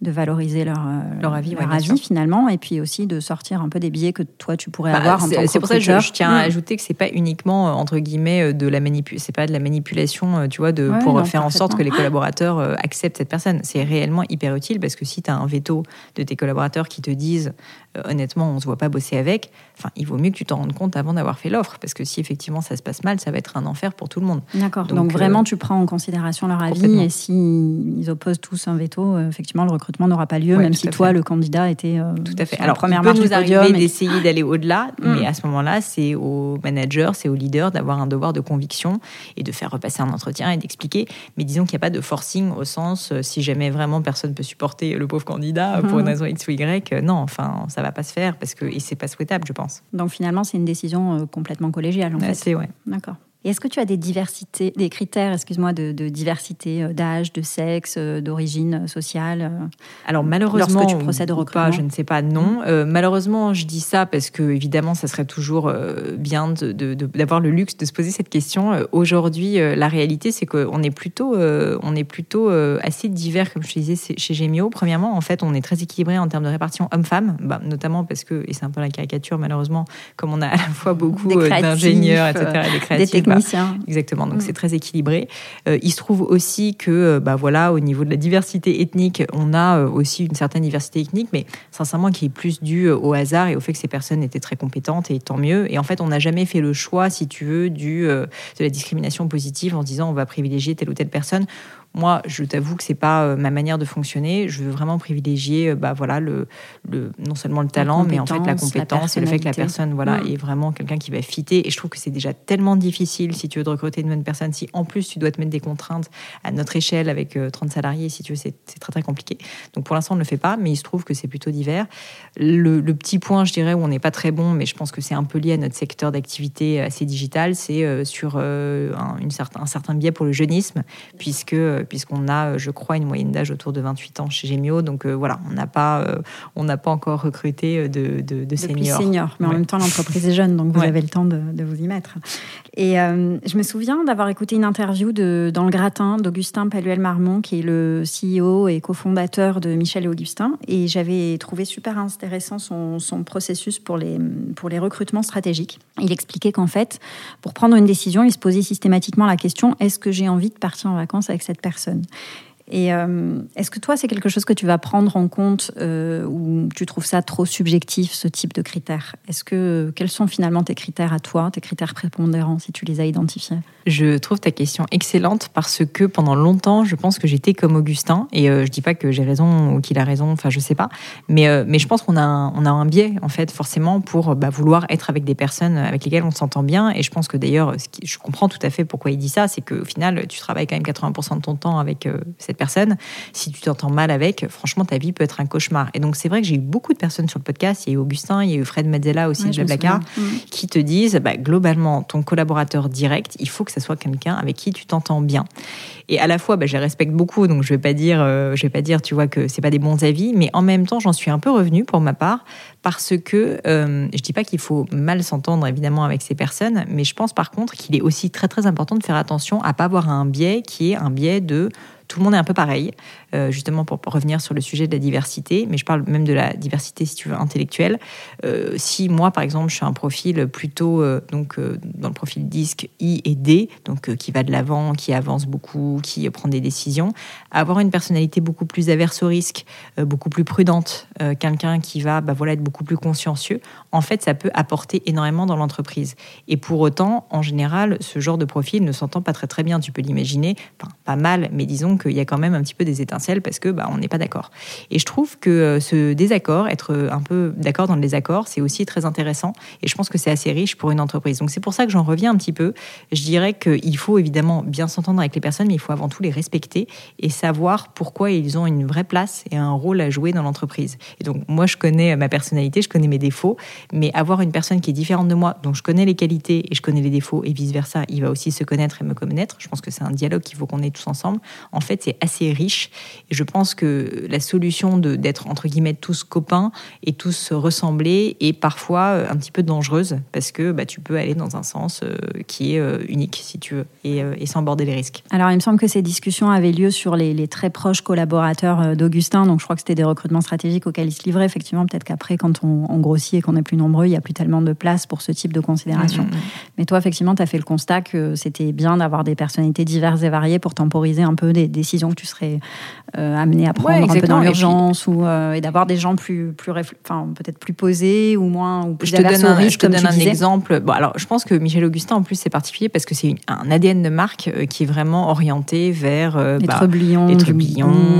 de valoriser leur, euh, leur avis, leur avis finalement, et puis aussi de sortir un peu des biais que toi tu pourrais bah, avoir en tant que C'est pour ça que je, tiens à mm. ajouter que c'est pas uniquement euh, entre guillemets euh, de la manipulation, c'est pas de la manipulation, tu vois, de pour faire en sorte que les collaborateurs acceptent cette personne. C'est réellement hyper utile parce que si tu as un veto de tes collaborateurs qui te disent honnêtement on se voit pas bosser avec, enfin il vaut mieux que tu t'en rendes compte avant d'avoir fait l'offre parce que si effectivement ça se passe mal, ça va être un enfer pour tout le monde. D'accord. Donc, vraiment tu prends en considération leur avis et si ils opposent tous un veto, effectivement le recrutement n'aura pas lieu, même si toi, le candidat, était euh, tout à fait. Alors, première marche nous arriver d'essayer d'aller au-delà, mm. mais à ce moment-là, c'est au manager, c'est au leader d'avoir un devoir de conviction et de faire repasser un entretien et d'expliquer. Mais disons qu'il n'y a pas de forcing au sens, euh, si jamais vraiment personne peut supporter le pauvre candidat pour une mm. raison X ou Y, euh, non, enfin, ça va pas se faire parce que et c'est pas souhaitable, je pense. Donc finalement, c'est une décision complètement collégiale, en fait. C'est ouais. D'accord. Et est-ce que tu as des diversités, des critères, excuse-moi, de, diversité euh, d'âge, de sexe, euh, d'origine sociale euh, Alors malheureusement, lorsque tu procèdes au recrutement, je ne sais pas, non. Malheureusement, je dis ça parce que évidemment, ça serait toujours bien d'avoir le luxe de se poser cette question. Aujourd'hui, la réalité, c'est qu'on est plutôt, on est plutôt assez divers, comme je te disais chez Gemio. Premièrement, en fait, on est très équilibré en termes de répartition homme-femme, bah, notamment parce que, et c'est un peu la caricature malheureusement, comme on a à la fois beaucoup d'ingénieurs, etc., des Exactement. Donc mm. c'est très équilibré. Euh, il se trouve aussi que, euh, bah voilà, au niveau de la diversité ethnique, on a euh, aussi une certaine diversité ethnique, mais sincèrement qui est plus due au hasard et au fait que ces personnes étaient très compétentes et tant mieux. Et en fait, on n'a jamais fait le choix, si tu veux, du de la discrimination positive en disant on va privilégier telle ou telle personne. Moi, je t'avoue que c'est pas euh, ma manière de fonctionner. Je veux vraiment privilégier, euh, bah voilà, le, le non seulement le talent, mais en fait la compétence et le fait que la personne, voilà, mm. est vraiment quelqu'un qui va fitter. Et je trouve que c'est déjà tellement difficile si tu veux de recruter une bonne personne. Si en plus tu dois te mettre des contraintes à notre échelle avec 30 euh, salariés, si tu veux, c'est très très compliqué. Donc pour l'instant, on ne le fait pas, mais il se trouve que c'est plutôt divers. Le, petit point, je dirais, où on n'est pas très bon, mais je pense que c'est un peu lié à notre secteur d'activité assez digital, c'est sur un, une certain, un certain biais pour le jeunisme, puisque puisqu'on a, euh, je crois, une moyenne d'âge autour de 28 ans chez Gemio. Donc euh, voilà, on n'a pas, on n'a pas encore recruté de, de, de seniors. Mais en même temps, l'entreprise est jeune, donc vous avez le temps de, de, vous y mettre. Et je me souviens d'avoir écouté une interview de, dans le gratin d'Augustin Paluel-Marmont, qui est le CEO et cofondateur de Michel et Augustin. Et j'avais trouvé super intéressant son, son processus pour les, pour les recrutements stratégiques. Il expliquait qu'en fait, pour prendre une décision, il se posait systématiquement la question est-ce que j'ai envie de partir en vacances avec cette personne personne. Et euh, est-ce que toi, c'est quelque chose que tu vas prendre en compte euh, ou tu trouves ça trop subjectif, ce type de critères? Est-ce que quels sont finalement tes critères à toi, tes critères prépondérants, si tu les as identifiés? Je trouve ta question excellente parce que pendant longtemps, je pense que j'étais comme Augustin et euh, je dis pas que j'ai raison ou qu'il a raison, enfin je sais pas, mais mais je pense qu'on a un, a un biais en fait forcément pour bah, vouloir être avec des personnes avec lesquelles on s'entend bien. Et je pense que d'ailleurs, je comprends tout à fait pourquoi il dit ça, c'est qu'au final, tu travailles quand même 80% de ton temps avec cette personne, si tu t'entends mal avec, franchement, ta vie peut être un cauchemar. Et donc, c'est vrai que j'ai eu beaucoup de personnes sur le podcast. Il y a eu Augustin, il y a eu Fred Mazzella aussi de Blablacar, mm. qui te disent, bah, globalement, ton collaborateur direct, il faut que ce soit quelqu'un avec qui tu t'entends bien. Et à la fois, bah, je les respecte beaucoup, donc je vais pas dire, euh, je vais pas dire, tu vois, que c'est pas des bons avis, mais en même temps, j'en suis un peu revenue pour ma part parce que euh, je dis pas qu'il faut mal s'entendre évidemment avec ces personnes, mais je pense par contre qu'il est aussi très très important de faire attention à pas avoir un biais qui est un biais de tout le monde est un peu pareil, euh, justement pour, revenir sur le sujet de la diversité, mais je parle même de la diversité, si tu veux, intellectuelle. Euh, si moi, par exemple, je suis un profil plutôt, donc dans le profil disque I et D, donc qui va de l'avant, qui avance beaucoup, qui prend des décisions, avoir une personnalité beaucoup plus averse au risque, beaucoup plus prudente, quelqu'un qui va bah, voilà, être beaucoup plus consciencieux, en fait, ça peut apporter énormément dans l'entreprise. Et pour autant, en général, ce genre de profil ne s'entend pas très très bien. Tu peux l'imaginer, mal, mais disons qu'il y a quand même un petit peu des étincelles parce que bah, on n'est pas d'accord. Et je trouve que euh, ce désaccord, être euh, un peu d'accord dans le désaccord, c'est aussi très intéressant. Et je pense que c'est assez riche pour une entreprise. Donc c'est pour ça que j'en reviens un petit peu. Je dirais qu'il faut évidemment bien s'entendre avec les personnes, mais il faut avant tout les respecter et savoir pourquoi ils ont une vraie place et un rôle à jouer dans l'entreprise. Et donc moi, je connais ma personnalité, je connais mes défauts, mais avoir une personne qui est différente de moi, dont je connais les qualités et je connais les défauts et vice versa, il va aussi se connaître et me connaître. Je pense que c'est un dialogue qu'il faut qu'on ait tous ensemble. En fait, c'est assez riche. Et je pense que la solution d'être, entre guillemets, tous copains et tous ressembler est parfois euh, un petit peu dangereuse parce que bah, tu peux aller dans un sens euh, qui est euh, unique, si tu veux, et, sans border les risques. Alors, il me semble que ces discussions avaient lieu sur les, très proches collaborateurs d'Augustin. Donc, je crois que c'était des recrutements stratégiques auxquels il se livrait. Effectivement, peut-être qu'après, quand on, grossit et qu'on est plus nombreux, il n'y a plus tellement de place pour ce type de considération. Mm, mm, mm. Mais toi, effectivement, tu as fait le constat que c'était bien d'avoir des personnalités diverses et variées pour temporiser un peu des décisions que tu serais euh, amené à prendre un peu dans l'urgence ou euh, et d'avoir des gens plus plus enfin peut-être plus posés ou moins ou plus je te donne un, je te donne un exemple. Bon alors je pense que Michel Augustin en plus c'est particulier parce que c'est un ADN de marque euh, qui est vraiment orienté vers les bah, trublions,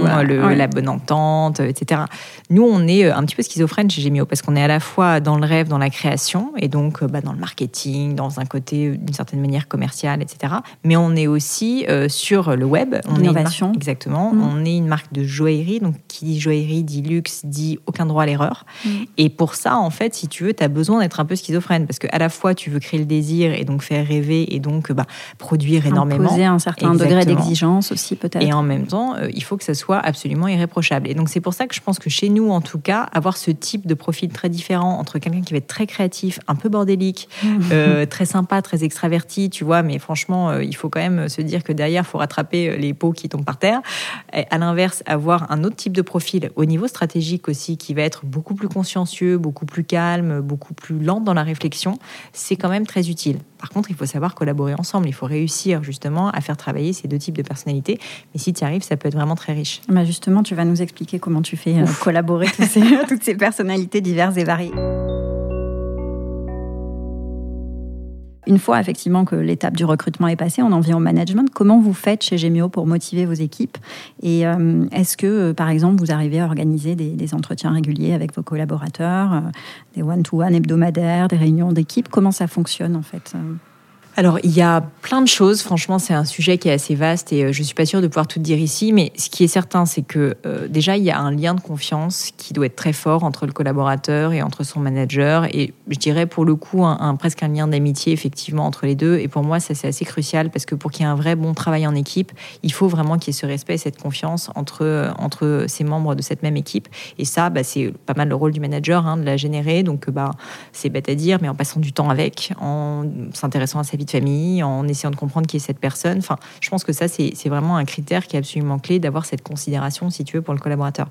la bonne entente etc nous on est un petit peu schizophrène chez Gemio parce qu'on est à la fois dans le rêve dans la création et donc bah, dans le marketing dans un côté d'une certaine manière commercial etc mais on est aussi sur le web on est exactement mm. on est une marque de joaillerie. Donc, qui dit joaillerie dit luxe, dit aucun droit à l'erreur. Mm. Et pour ça, en fait, si tu veux, tu as besoin d'être un peu schizophrène parce qu'à la fois, tu veux créer le désir et donc faire rêver et donc bah, produire énormément. Imposer un certain degré d'exigence aussi, peut-être. Et en même temps, euh, il faut que ça soit absolument irréprochable. Et donc, c'est pour ça que je pense que chez nous, en tout cas, avoir ce type de profil très différent entre quelqu'un qui va être très créatif, un peu bordélique, mm. euh, très sympa, très extraverti, tu vois, mais franchement, euh, il faut quand même se dire que derrière, il faut rattraper les pots qui tombent par terre. Et à l'inverse, avoir un autre type de profil au niveau stratégique aussi, qui va être beaucoup plus consciencieux, beaucoup plus calme, beaucoup plus lent dans la réflexion, c'est quand même très utile. Par contre, il faut savoir collaborer ensemble. Il faut réussir justement à faire travailler ces deux types de personnalités. Mais si tu y arrives, ça peut être vraiment très riche. Bah justement, tu vas nous expliquer comment tu fais euh, collaborer <laughs> toutes ces personnalités diverses et variées. Une fois effectivement que l'étape du recrutement est passée, on en vient au management. Comment vous faites chez Gemio pour motiver vos équipes Et euh, est-ce que, euh, par exemple, vous arrivez à organiser des, entretiens réguliers avec vos collaborateurs, euh, des one-to-one hebdomadaires, des réunions d'équipe? Comment ça fonctionne en fait alors, il y a plein de choses. Franchement, c'est un sujet qui est assez vaste et euh, je suis pas sûre de pouvoir tout dire ici. Mais ce qui est certain, c'est que euh, déjà, il y a un lien de confiance qui doit être très fort entre le collaborateur et entre son manager. Et je dirais pour le coup, un, presque un lien d'amitié, effectivement, entre les deux. Et pour moi, ça, c'est assez crucial parce que pour qu'il y ait un vrai bon travail en équipe, il faut vraiment qu'il y ait ce respect et cette confiance entre, euh, entre ces membres de cette même équipe. Et ça, bah, c'est pas mal le rôle du manager, hein, de la générer. Donc, bah, c'est bête à dire, mais en passant du temps avec, en s'intéressant à sa vie de famille, en essayant de comprendre qui est cette personne. Enfin, je pense que ça, c'est vraiment un critère qui est absolument clé d'avoir cette considération, si tu veux, pour le collaborateur.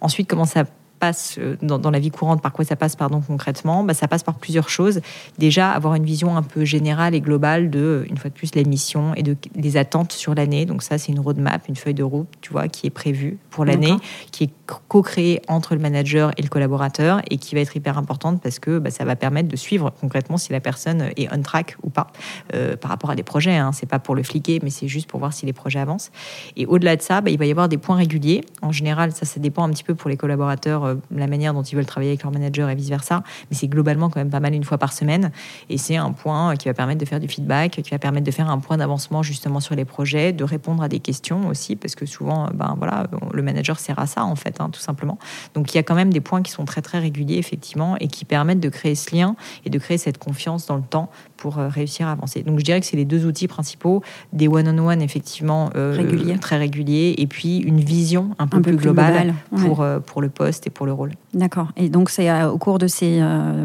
Ensuite, comment ça passe euh, dans, la vie courante, par quoi ça passe pardon, concrètement bah, Ça passe par plusieurs choses. Déjà, avoir une vision un peu générale et globale de, une fois de plus, la mission et de, des attentes sur l'année. Donc ça, c'est une roadmap, une feuille de route, tu vois, qui est prévue pour l'année, qui est co-créée entre le manager et le collaborateur et qui va être hyper importante parce que bah, ça va permettre de suivre concrètement si la personne est on track ou pas euh, par rapport à des projets. Hein. C'est pas pour le fliquer, mais c'est juste pour voir si les projets avancent. Et au-delà de ça, bah, il va y avoir des points réguliers. En général, ça, ça dépend un petit peu pour les collaborateurs euh, la manière dont ils veulent travailler avec leur manager et vice-versa. Mais c'est globalement quand même pas mal une fois par semaine. Et c'est un point qui va permettre de faire du feedback, qui va permettre de faire un point d'avancement justement sur les projets, de répondre à des questions aussi, parce que souvent, ben voilà, le manager sert à ça en fait, hein, tout simplement. Donc il y a quand même des points qui sont très très réguliers effectivement et qui permettent de créer ce lien et de créer cette confiance dans le temps pour euh, réussir à avancer. Donc je dirais que c'est les deux outils principaux, des one-on-one effectivement euh, très réguliers et puis une vision un peu, plus, globale, pour, euh, pour le poste et pour le rôle. D'accord. Et donc, c'est au cours de ces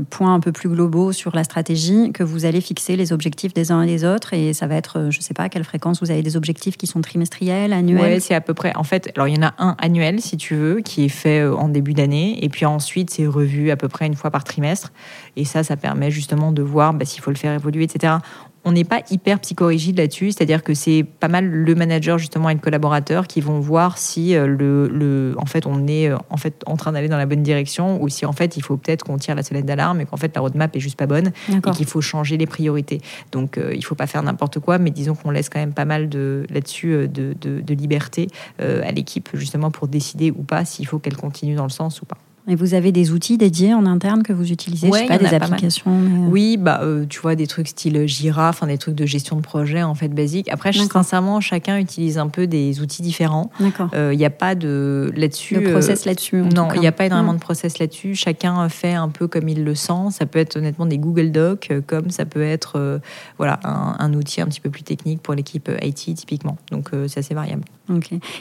points un peu plus globaux sur la stratégie que vous allez fixer les objectifs des uns et des autres. Et ça va être, je ne sais pas à quelle fréquence vous avez des objectifs qui sont trimestriels, annuels? Oui, c'est à peu près. En fait, alors il y en a un annuel, si tu veux, qui est fait en début d'année. Et puis ensuite, c'est revu à peu près une fois par trimestre. Et ça, ça permet justement de voir bah, s'il faut le faire etc on n'est pas hyper psychorigide là-dessus, c'est-à-dire que c'est pas mal le manager justement et le collaborateur qui vont voir si euh, le, en fait on est euh, en fait en train d'aller dans la bonne direction ou si en fait il faut peut-être qu'on tire la sonnette d'alarme et qu'en fait la roadmap est juste pas bonne et qu'il faut changer les priorités. Donc il euh, il faut pas faire n'importe quoi, mais disons qu'on laisse quand même pas mal de là-dessus de, de, liberté à l'équipe justement pour décider ou pas s'il faut qu'elle continue dans le sens ou pas. Et vous avez des outils dédiés en interne que vous utilisez ouais, Je sais pas, des applications euh. Oui, bah, euh, tu vois, des trucs style Jira, enfin des trucs de gestion de projet en fait basique. Après, sincèrement, chacun utilise un peu des outils différents. D'accord. Il euh, n'y a pas de là-dessus. De process là-dessus. Non, il n'y a pas énormément de process là-dessus. Chacun fait un peu comme il le sent. Ça peut être honnêtement des Google Docs, comme ça peut être voilà un, un, outil un petit peu plus technique pour l'équipe IT typiquement. Donc c'est assez variable.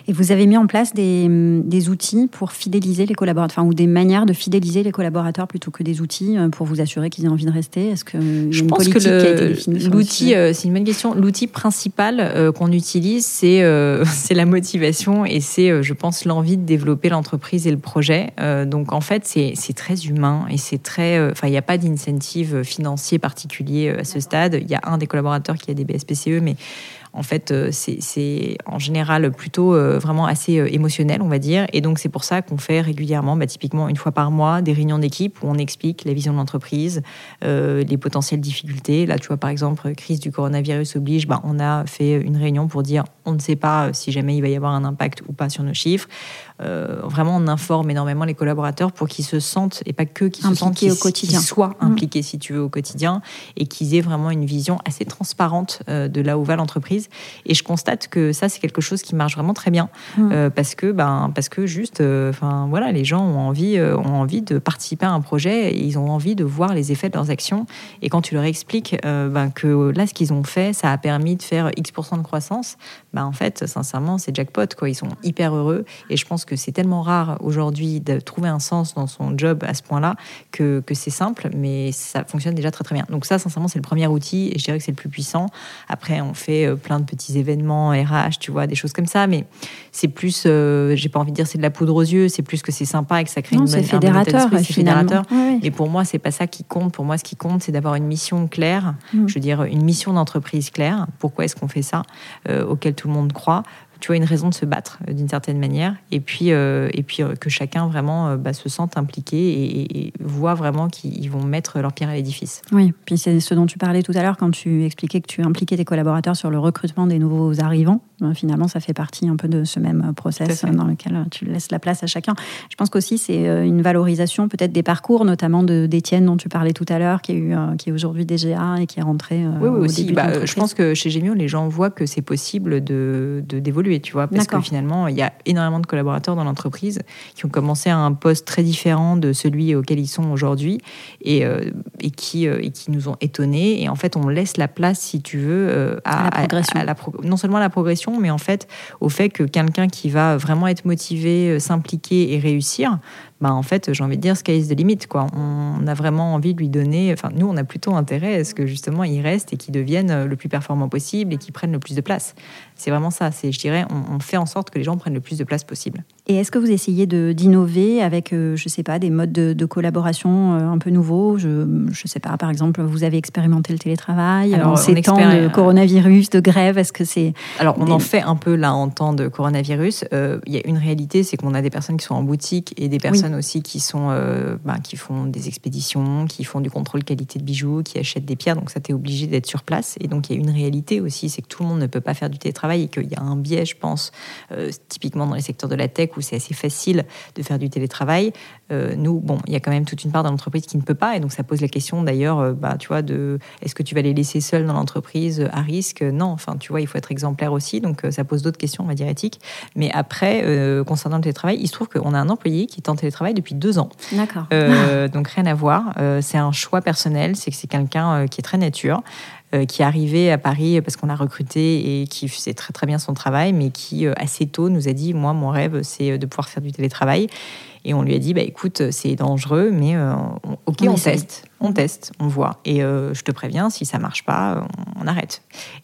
Et vous avez mis en place des, des outils pour fidéliser les collaborateurs, enfin, ou des manière de fidéliser les collaborateurs plutôt que des outils euh, pour vous assurer qu'ils aient envie de rester? Est-ce que je pense que l'outil, euh, c'est une bonne question. L'outil principal euh, qu'on utilise, c'est <laughs> c'est la motivation et c'est, je pense, l'envie de développer l'entreprise et le projet. donc en fait, c'est très humain et c'est très, enfin, il n'y a pas d'incentive financier particulier à ce stade. Il y a un des collaborateurs qui a des BSPCE, mais en fait, euh, c'est en général plutôt euh, vraiment assez euh, émotionnel, on va dire. Et donc, c'est pour ça qu'on fait régulièrement, bah, typiquement une fois par mois, des réunions d'équipe où on explique la vision de l'entreprise, les potentielles difficultés. Là, tu vois, par exemple, crise du coronavirus oblige, bah, on a fait une réunion pour dire on ne sait pas si jamais il va y avoir un impact ou pas sur nos chiffres. Vraiment, on informe énormément les collaborateurs pour qu'ils se sentent, et pas que qu'ils se sentent, au quotidien. Qu'ils soient mmh. impliqués, si tu veux, au quotidien, et qu'ils aient vraiment une vision assez transparente de là où va l'entreprise et je constate que ça, c'est quelque chose qui marche vraiment très bien mmh. euh, parce que, ben, parce que juste, euh, enfin voilà, les gens ont envie, euh, ont envie de participer à un projet et ils ont envie de voir les effets de leurs actions. Et quand tu leur expliques ben, que là, ce qu'ils ont fait, ça a permis de faire X% de croissance, ben, en fait, sincèrement, c'est jackpot. Quoi. Ils sont hyper heureux. Et je pense que c'est tellement rare aujourd'hui de trouver un sens dans son job à ce point-là que, que c'est simple, mais ça fonctionne déjà très très bien. Donc ça, sincèrement, c'est le premier outil et je dirais que c'est le plus puissant. Après, on fait plein de petits événements RH, tu vois, des choses comme ça. Mais c'est plus, euh, j'ai pas envie de dire c'est de la poudre aux yeux, c'est plus que c'est sympa et que ça crée une c'est fédérateur, c'est fédérateur. Mais pour moi, c'est pas ça qui compte. Pour moi, ce qui compte, c'est d'avoir une mission claire. Mm. Je veux dire, une mission d'entreprise claire. Pourquoi est-ce qu'on fait ça, euh, auquel tout le monde croit tu vois, une raison de se battre euh, d'une certaine manière, et puis, euh, et puis euh, que chacun vraiment bah, se sente impliqué et, voit vraiment qu'ils vont mettre leur pierre à l'édifice. Oui, puis c'est ce dont tu parlais tout à l'heure quand tu expliquais que tu impliquais tes collaborateurs sur le recrutement des nouveaux arrivants. Finalement, ça fait partie un peu de ce même process dans lequel tu laisses la place à chacun. Je pense qu'aussi c'est une valorisation peut-être des parcours, notamment d'Étienne dont tu parlais tout à l'heure, qui est, eu, qui est aujourd'hui DGA et qui est rentré. oui, oui aussi. Bah, je pense que chez Gemio, les gens voient que c'est possible de d'évoluer tu vois, parce que finalement, il y a énormément de collaborateurs dans l'entreprise qui ont commencé à un poste très différent de celui auquel ils sont aujourd'hui et, euh, et, qui, euh, et qui nous ont étonnés. Et en fait, on laisse la place, si tu veux, euh, à, la progression. non seulement à la progression, mais en fait, au fait que quelqu'un qui va vraiment être motivé, s'impliquer et réussir, bah, en fait, j'ai envie de dire, sky is the limit. Quoi. On a vraiment envie de lui donner. Enfin, nous, on a plutôt intérêt à ce que justement il reste et qu'il devienne le plus performant possible et qu'il prenne le plus de place. C'est vraiment ça. C'est, je dirais, on, on, fait en sorte que les gens prennent le plus de place possible. Et est-ce que vous essayez de, d'innover avec, euh, je ne sais pas, des modes de, collaboration euh, un peu nouveaux? Je ne sais pas, par exemple, vous avez expérimenté le télétravail Alors, en ces temps de coronavirus, de grève. Est-ce que c'est Alors, on en fait un peu là en temps de coronavirus. Euh, il y a une réalité, c'est qu'on a des personnes qui sont en boutique et des personnes aussi qui, sont, euh, bah, qui font des expéditions, qui font du contrôle qualité de bijoux, qui achètent des pierres. Donc ça, tu es obligé d'être sur place. Et donc il y a une réalité aussi, c'est que tout le monde ne peut pas faire du télétravail et qu'il y a un biais, je pense, euh, typiquement dans les secteurs de la tech où c'est assez facile de faire du télétravail. Euh, nous, bon, il y a quand même toute une part de l'entreprise qui ne peut pas. Et donc ça pose la question d'ailleurs, bah, tu vois, de est-ce que tu vas les laisser seuls dans l'entreprise à risque? Non, enfin, tu vois, il faut être exemplaire aussi. Donc ça pose d'autres questions, on va dire, éthiques. Mais après, concernant le télétravail, il se trouve qu'on a un employé qui est en télétravail depuis deux ans. D'accord. Euh, donc rien à voir. Euh, c'est un choix personnel. C'est que c'est quelqu'un euh, qui est très nature. qui est arrivé à Paris parce qu'on l'a recruté et qui faisait très très bien son travail, mais qui assez tôt nous a dit, moi, mon rêve, c'est de pouvoir faire du télétravail. Et on lui a dit, bah, écoute, c'est dangereux, mais ok, on, teste, on teste, on voit. Et je te préviens, si ça marche pas, on, arrête.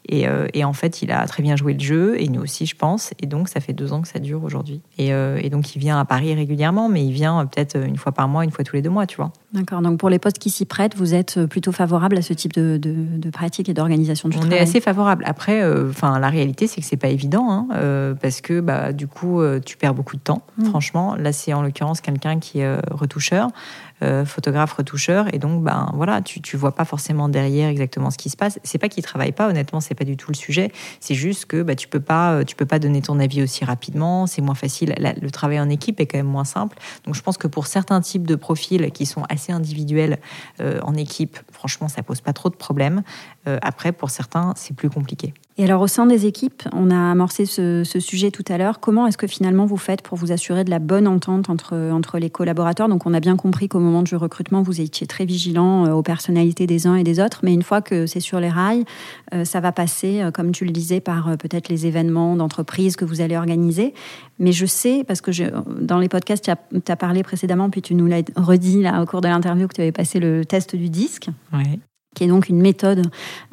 Et, et, en fait, il a très bien joué le jeu, et nous aussi, je pense. Et donc, ça fait deux ans que ça dure aujourd'hui. Et, et donc, il vient à Paris régulièrement, mais il vient peut-être une fois par mois, une fois tous les deux mois, tu vois. D'accord. Donc pour les postes qui s'y prêtent, vous êtes plutôt favorable à ce type de, de, pratique et d'organisation du On travail? On est assez favorable. Après, euh, enfin, la réalité, c'est que c'est pas évident, hein, euh, parce que bah, du coup, euh, tu perds beaucoup de temps. Mm. Franchement, là, c'est en l'occurrence quelqu'un qui est retoucheur. Euh, photographe retoucheur. Et donc ben voilà tu tu vois pas forcément derrière exactement ce qui se passe. C'est pas qu'il travaille pas honnêtement c'est pas du tout le sujet. C'est juste que bah tu peux pas euh, tu peux pas donner ton avis aussi rapidement. C'est moins facile. Le travail en équipe est quand même moins simple. Donc je pense que pour certains types de profils qui sont assez individuels euh, en équipe franchement ça pose pas trop de problèmes. Après pour certains c'est plus compliqué et alors au sein des équipes, on a amorcé ce, sujet tout à l'heure. Comment est-ce que finalement vous faites pour vous assurer de la bonne entente entre, entre les collaborateurs? Donc on a bien compris qu'au moment du recrutement, vous étiez très vigilant euh, aux personnalités des uns et des autres, mais une fois que c'est sur les rails, euh, ça va passer, euh, comme tu le disais, par peut-être les événements d'entreprise que vous allez organiser. Mais je sais, parce que dans les podcasts, tu as, as, parlé précédemment, puis tu nous l'as redit là, au cours de l'interview que tu avais passé le test du disque. Oui qui est donc une méthode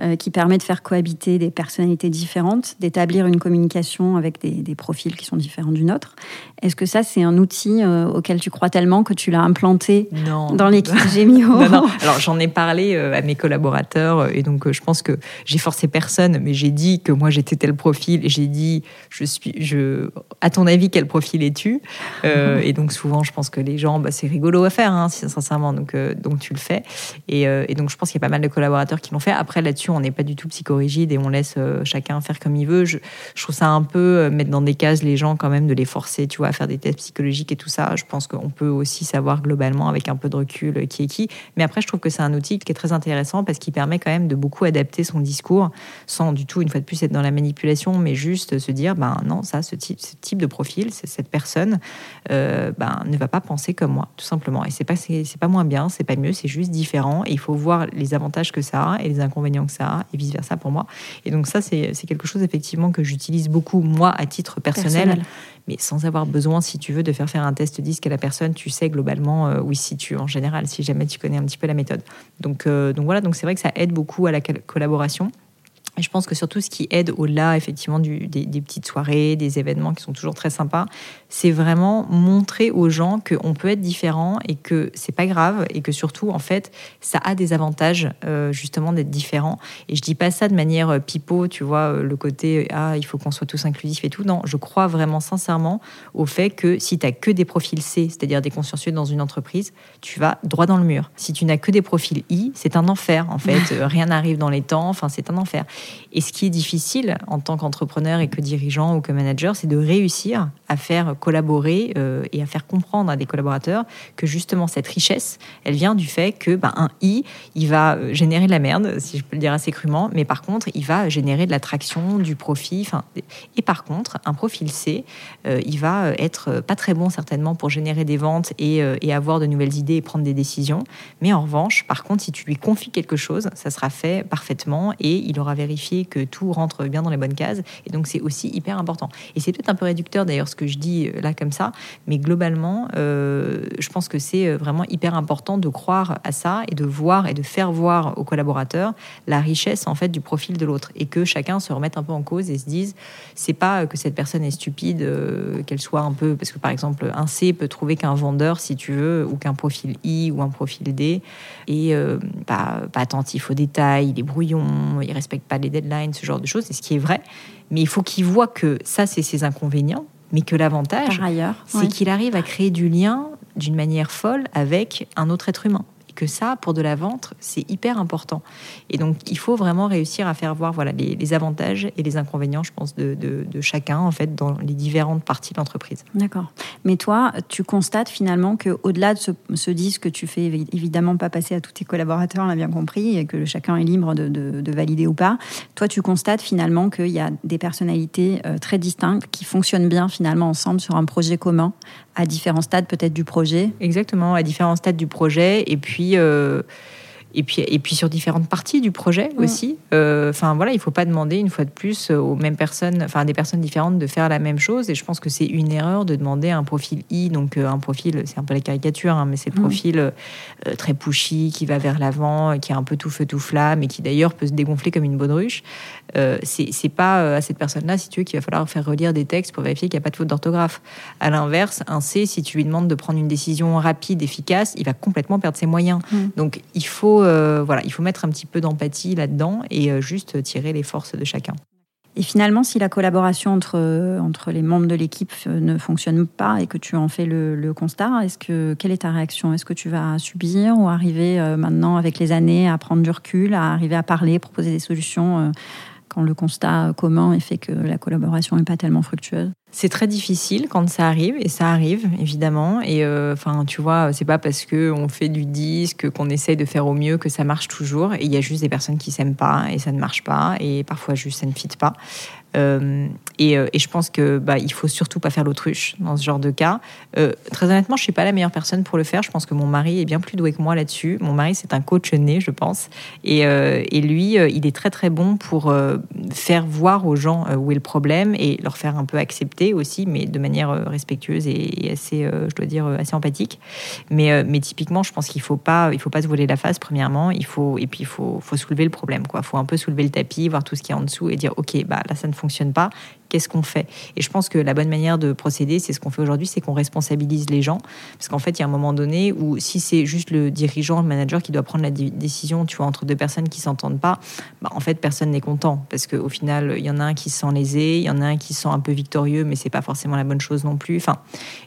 euh, qui permet de faire cohabiter des personnalités différentes, d'établir une communication avec des, profils qui sont différents du nôtre. Est-ce que ça, c'est un outil euh, auquel tu crois tellement que tu l'as implanté dans l'équipe <laughs> Gémio non, non. Alors j'en ai parlé euh, à mes collaborateurs et donc je pense que j'ai forcé personne, mais j'ai dit que moi j'étais tel profil et j'ai dit, je suis, je, à ton avis, quel profil es-tu? <laughs> Et donc souvent, je pense que les gens, bah, c'est rigolo à faire, hein, sincèrement, donc, donc tu le fais. Et, et donc je pense qu'il y a pas mal de collaborateurs qui l'ont fait. Après, là-dessus, on n'est pas du tout psychorigide et on laisse euh, chacun faire comme il veut. Je, trouve ça un peu euh, mettre dans des cases les gens quand même, de les forcer, tu vois, à faire des tests psychologiques et tout ça. Je pense qu'on peut aussi savoir globalement, avec un peu de recul, euh, qui est qui. Mais après, je trouve que c'est un outil qui est très intéressant parce qu'il permet quand même de beaucoup adapter son discours sans du tout, une fois de plus, être dans la manipulation, mais juste se dire, ben non, ça, ce type, ce type de profil, cette personne, ben, ne va pas penser comme moi, tout simplement. Et c'est pas, c'est pas moins bien, c'est pas mieux, c'est juste différent. Et il faut voir les avantages que ça a et les inconvénients que ça a, et vice-versa pour moi. Et donc ça, c'est quelque chose effectivement que j'utilise beaucoup, moi, à titre personnel, mais sans avoir besoin, si tu veux, de faire faire un test disque à la personne, tu sais globalement euh, où il se situe en général, si jamais tu connais un petit peu la méthode. Donc, euh, donc voilà, donc c'est vrai que ça aide beaucoup à la collaboration. Et je pense que surtout ce qui aide au-delà effectivement du, des, des, petites soirées, des événements qui sont toujours très sympas, c'est vraiment montrer aux gens qu'on peut être différent et que c'est pas grave et que surtout en fait ça a des avantages euh, justement d'être différent. Et je dis pas ça de manière euh, pipeau, tu vois, euh, le côté ah il faut qu'on soit tous inclusifs et tout. Non, je crois vraiment sincèrement au fait que si tu as que des profils C, c'est-à-dire des consciencieux dans une entreprise, tu vas droit dans le mur. Si tu n'as que des profils I, c'est un enfer en fait. <laughs> Rien n'arrive dans les temps. Enfin c'est un enfer. Et ce qui est difficile en tant qu'entrepreneur et que dirigeant ou que manager, c'est de réussir à faire collaborer euh, et à faire comprendre à des collaborateurs que justement cette richesse, elle vient du fait que ben, un i, il va euh, générer de la merde, si je peux le dire assez crûment, mais par contre, il va générer de l'attraction, du profit. Et par contre, un profil C, euh, il va être pas très bon certainement pour générer des ventes et, et avoir de nouvelles idées et prendre des décisions. Mais en revanche, par contre, si tu lui confies quelque chose, ça sera fait parfaitement et il aura vérifié que tout rentre bien dans les bonnes cases. Et donc, c'est aussi hyper important. Et c'est peut-être un peu réducteur d'ailleurs ce que je dis euh, là comme ça, mais globalement, euh, je pense que c'est euh, vraiment hyper important de croire à ça et de voir et de faire voir aux collaborateurs la richesse en fait du profil de l'autre et que chacun se remette un peu en cause et se dise c'est pas que cette personne est stupide, qu'elle soit un peu parce que par exemple un C peut trouver qu'un vendeur si tu veux ou qu'un profil I ou un profil D et pas, pas attentif aux détails, il est brouillon, il respecte pas les deadlines, ce genre de choses, c'est ce qui est vrai. Mais il faut qu'il voit que ça, c'est ses inconvénients, mais que l'avantage, c'est qu'il arrive à créer du lien d'une manière folle avec un autre être humain que ça, pour de la vente, c'est hyper important. Et donc, il faut vraiment réussir à faire voir voilà, les, avantages et les inconvénients, je pense, de, chacun, en fait, dans les différentes parties de l'entreprise. D'accord. Mais toi, tu constates finalement qu'au-delà de ce, ce, disque que tu fais évidemment pas passer à tous tes collaborateurs, on l'a bien compris, et que chacun est libre de, de, valider ou pas, toi, tu constates finalement qu'il y a des personnalités euh, très distinctes qui fonctionnent bien finalement ensemble sur un projet commun à différents stades peut-être du projet? Exactement, à différents stades du projet. Et puis, euh, et puis, et puis sur différentes parties du projet aussi. Enfin voilà, il faut pas demander une fois de plus aux mêmes personnes, enfin à des personnes différentes de faire la même chose. Et je pense que c'est une erreur de demander un profil I, donc un profil, c'est un peu la caricature, hein, mais c'est le profil très pushy qui va vers l'avant, qui est un peu tout feu tout flamme et qui d'ailleurs peut se dégonfler comme une baudruche. c'est pas à cette personne-là, si tu veux, qu'il va falloir faire relire des textes pour vérifier qu'il n'y a pas de faute d'orthographe. À l'inverse, un C, si tu lui demandes de prendre une décision rapide, efficace, il va complètement perdre ses moyens. Mm. Donc il faut, euh, voilà, il faut mettre un petit peu d'empathie là-dedans et euh, juste tirer les forces de chacun. Et finalement, si la collaboration entre, entre les membres de l'équipe euh, ne fonctionne pas et que tu en fais le, constat, est-ce que quelle est ta réaction? Est-ce que tu vas subir ou arriver maintenant avec les années à prendre du recul, à arriver à parler, proposer des solutions quand le constat commun fait que la collaboration n'est pas tellement fructueuse. C'est très difficile quand ça arrive et ça arrive évidemment. Et euh, enfin tu vois c'est pas parce que on fait du disque qu'on essaye de faire au mieux que ça marche toujours. Et il y a juste des personnes qui s'aiment pas et ça ne marche pas et parfois juste ça ne fit pas euh, euh, et, je pense que bah, il faut surtout pas faire l'autruche dans ce genre de cas. Euh, très honnêtement, je suis pas la meilleure personne pour le faire. Je pense que mon mari est bien plus doué que moi là-dessus. Mon mari, c'est un coach né, je pense, et, lui, il est très très bon pour faire voir aux gens où est le problème et leur faire un peu accepter aussi, mais de manière respectueuse et, assez, je dois dire, assez empathique. Mais, typiquement, je pense qu'il faut pas, il faut pas se voler la face. Premièrement, il faut et puis il faut, faut soulever le problème. Quoi, faut un peu soulever le tapis, voir tout ce qui est en dessous et dire, ok, bah là ça ne fonctionne pas qu'est-ce qu'on fait Et je pense que la bonne manière de procéder, c'est ce qu'on fait aujourd'hui, c'est qu'on responsabilise les gens. Parce qu'en fait, il y a un moment donné où si c'est juste le dirigeant, le manager qui doit prendre la décision, tu vois, entre deux personnes qui s'entendent pas, bah, en fait, personne n'est content. Parce qu'au final, il y en a un qui se sent lésé, il y en a un qui se sent un peu victorieux, mais c'est pas forcément la bonne chose non plus. Enfin,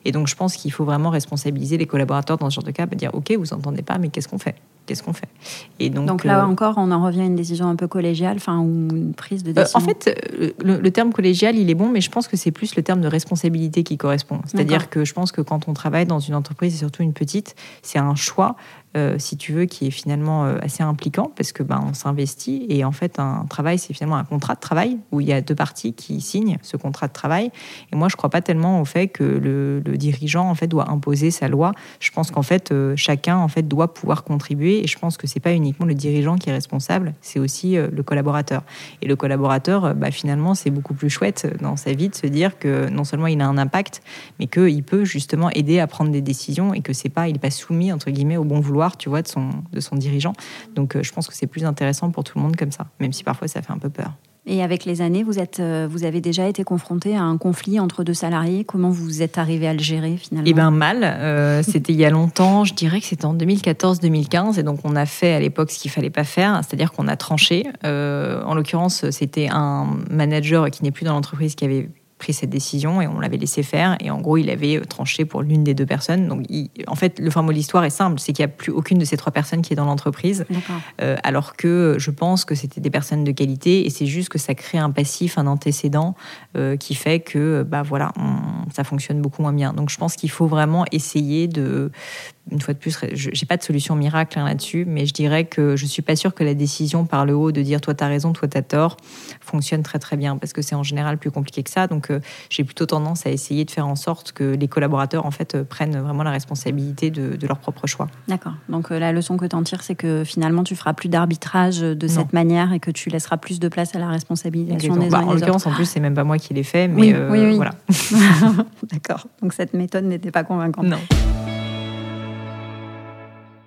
et donc, je pense qu'il faut vraiment responsabiliser les collaborateurs dans ce genre de cas, bah, dire, OK, vous entendez pas, mais qu'est-ce qu'on fait? Qu'est-ce qu'on fait? Et donc, donc là euh, encore, on en revient à une décision un peu collégiale, enfin, ou une prise de décision. Euh, en fait, euh, le, terme collégial, il est bon, mais je pense que c'est plus le terme de responsabilité qui correspond. C'est-à-dire que je pense que quand on travaille dans une entreprise, et surtout une petite, c'est un choix euh, si tu veux, qui est finalement euh, assez impliquant parce que ben, on s'investit et en fait un travail c'est finalement un contrat de travail où il y a deux parties qui signent ce contrat de travail. Et moi je crois pas tellement au fait que le, dirigeant en fait doit imposer sa loi. Je pense qu'en fait euh, chacun en fait doit pouvoir contribuer et je pense que c'est pas uniquement le dirigeant qui est responsable, c'est aussi le collaborateur. Et le collaborateur, bah, finalement c'est beaucoup plus chouette dans sa vie de se dire que non seulement il a un impact, mais qu'il peut justement aider à prendre des décisions et que c'est pas il n'est pas soumis entre guillemets au bon vouloir tu vois, de son, de son dirigeant. Donc euh, je pense que c'est plus intéressant pour tout le monde comme ça, même si parfois ça fait un peu peur. Et avec les années, vous, êtes, euh, vous avez déjà été confronté à un conflit entre deux salariés. Comment vous êtes arrivé à le gérer finalement? Eh bien mal. Euh, <laughs> c'était il y a longtemps. Je dirais que c'était en 2014-2015. Et donc on a fait à l'époque ce qu'il fallait pas faire, c'est-à-dire qu'on a tranché. en l'occurrence, c'était un manager qui n'est plus dans l'entreprise qui avait pris cette décision et on l'avait laissé faire. Et en gros, il avait tranché pour l'une des deux personnes. Donc, en fait, le fin mot de l'histoire est simple c'est qu'il n'y a plus aucune de ces trois personnes qui est dans l'entreprise. Euh, alors que je pense que c'était des personnes de qualité et c'est juste que ça crée un passif, un antécédent euh, qui fait que, bah voilà, ça fonctionne beaucoup moins bien. Donc, je pense qu'il faut vraiment essayer de, une fois de plus, je n'ai pas de solution miracle hein, là-dessus, mais je dirais que je ne suis pas sûre que la décision par le haut de dire toi tu as raison, toi tu as tort, fonctionne très très bien, parce que c'est en général plus compliqué que ça. Donc euh, j'ai plutôt tendance à essayer de faire en sorte que les collaborateurs en fait euh, prennent vraiment la responsabilité de, leur propre choix. D'accord. Donc euh, la leçon que tu en tires, c'est que finalement tu feras plus d'arbitrage de cette manière et que tu laisseras plus de place à la responsabilisation des bah, En l'occurrence, en plus, c'est même pas moi qui l'ai fait, mais oui, oui, voilà. <laughs> D'accord. Donc cette méthode n'était pas convaincante. Non.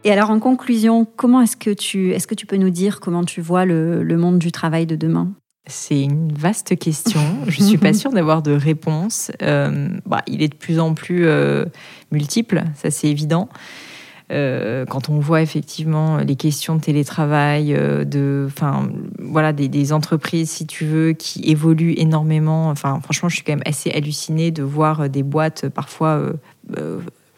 Et alors, en conclusion, comment est-ce que tu, est-ce que tu peux nous dire comment tu vois le, monde du travail de demain? C'est une vaste question. Je ne suis pas sûre d'avoir de réponse. Euh, bah, il est de plus en plus euh, multiple, ça c'est évident. Euh, quand on voit effectivement les questions de télétravail, de, enfin, voilà, des, des, entreprises, si tu veux, qui évoluent énormément. Enfin, franchement, je suis quand même assez hallucinée de voir des boîtes parfois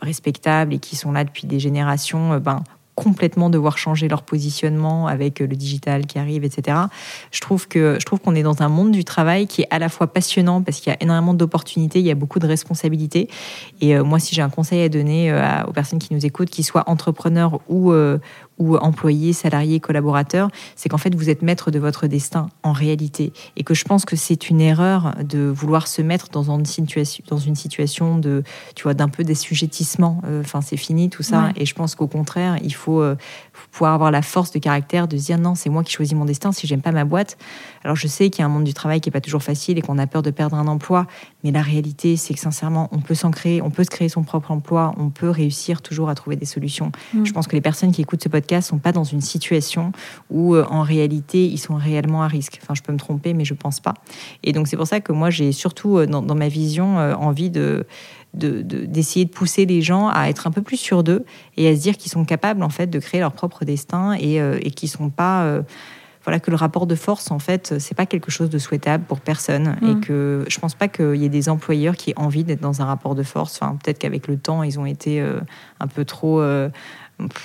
respectables et qui sont là depuis des générations, euh, ben, complètement devoir changer leur positionnement avec le digital qui arrive, etc. Je trouve que je trouve qu'on est dans un monde du travail qui est à la fois passionnant parce qu'il y a énormément d'opportunités, il y a beaucoup de responsabilités. Et euh, moi, si j'ai un conseil à donner euh, aux personnes qui nous écoutent, qu'ils soient entrepreneurs ou ou employés, salariés, collaborateurs, c'est qu'en fait vous êtes maître de votre destin en réalité, et que je pense que c'est une erreur de vouloir se mettre dans une situation, dans une situation de, tu vois, d'un peu d'assujettissement. Enfin, c'est fini tout ça, et je pense qu'au contraire, il faut faut, pouvoir avoir la force de caractère de se dire non, c'est moi qui choisis mon destin si j'aime pas ma boîte. Alors je sais qu'il y a un monde du travail qui est pas toujours facile et qu'on a peur de perdre un emploi, mais la réalité c'est que sincèrement, on peut s'en créer, on peut se créer son propre emploi, on peut réussir toujours à trouver des solutions. Mm. Je pense que les personnes qui écoutent ce podcast sont pas dans une situation où en réalité ils sont réellement à risque. Enfin, je peux me tromper, mais je pense pas. Et donc c'est pour ça que moi j'ai surtout dans, dans ma vision envie de d'essayer de, pousser les gens à être un peu plus sûrs d'eux et à se dire qu'ils sont capables en fait de créer leur propre destin et, euh, et qu'ils sont pas euh, voilà que le rapport de force en fait c'est pas quelque chose de souhaitable pour personne et mm. que je pense pas qu'il y ait des employeurs qui aient envie d'être dans un rapport de force enfin peut-être qu'avec le temps ils ont été euh, un peu trop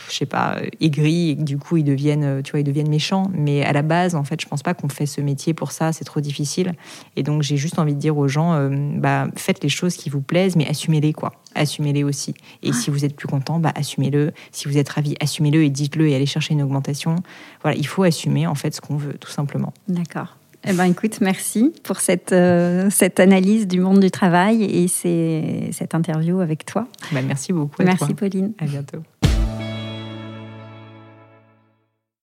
je sais pas, aigris et que du coup ils deviennent, euh, tu vois, ils deviennent méchants. Mais à la base, en fait, je pense pas qu'on fait ce métier pour ça. C'est trop difficile. Et donc j'ai juste envie de dire aux gens, euh, bah faites les choses qui vous plaisent, mais assumez-les quoi. Assumez-les aussi. Et si vous êtes plus content, bah assumez-le. Si vous êtes ravi, assumez-le et dites-le et allez chercher une augmentation. Voilà, il faut assumer en fait ce qu'on veut, tout simplement. D'accord. Eh ben, écoute, merci pour cette, euh, cette analyse du monde du travail et cette interview avec toi. Bah, merci beaucoup. merci, Pauline. À bientôt.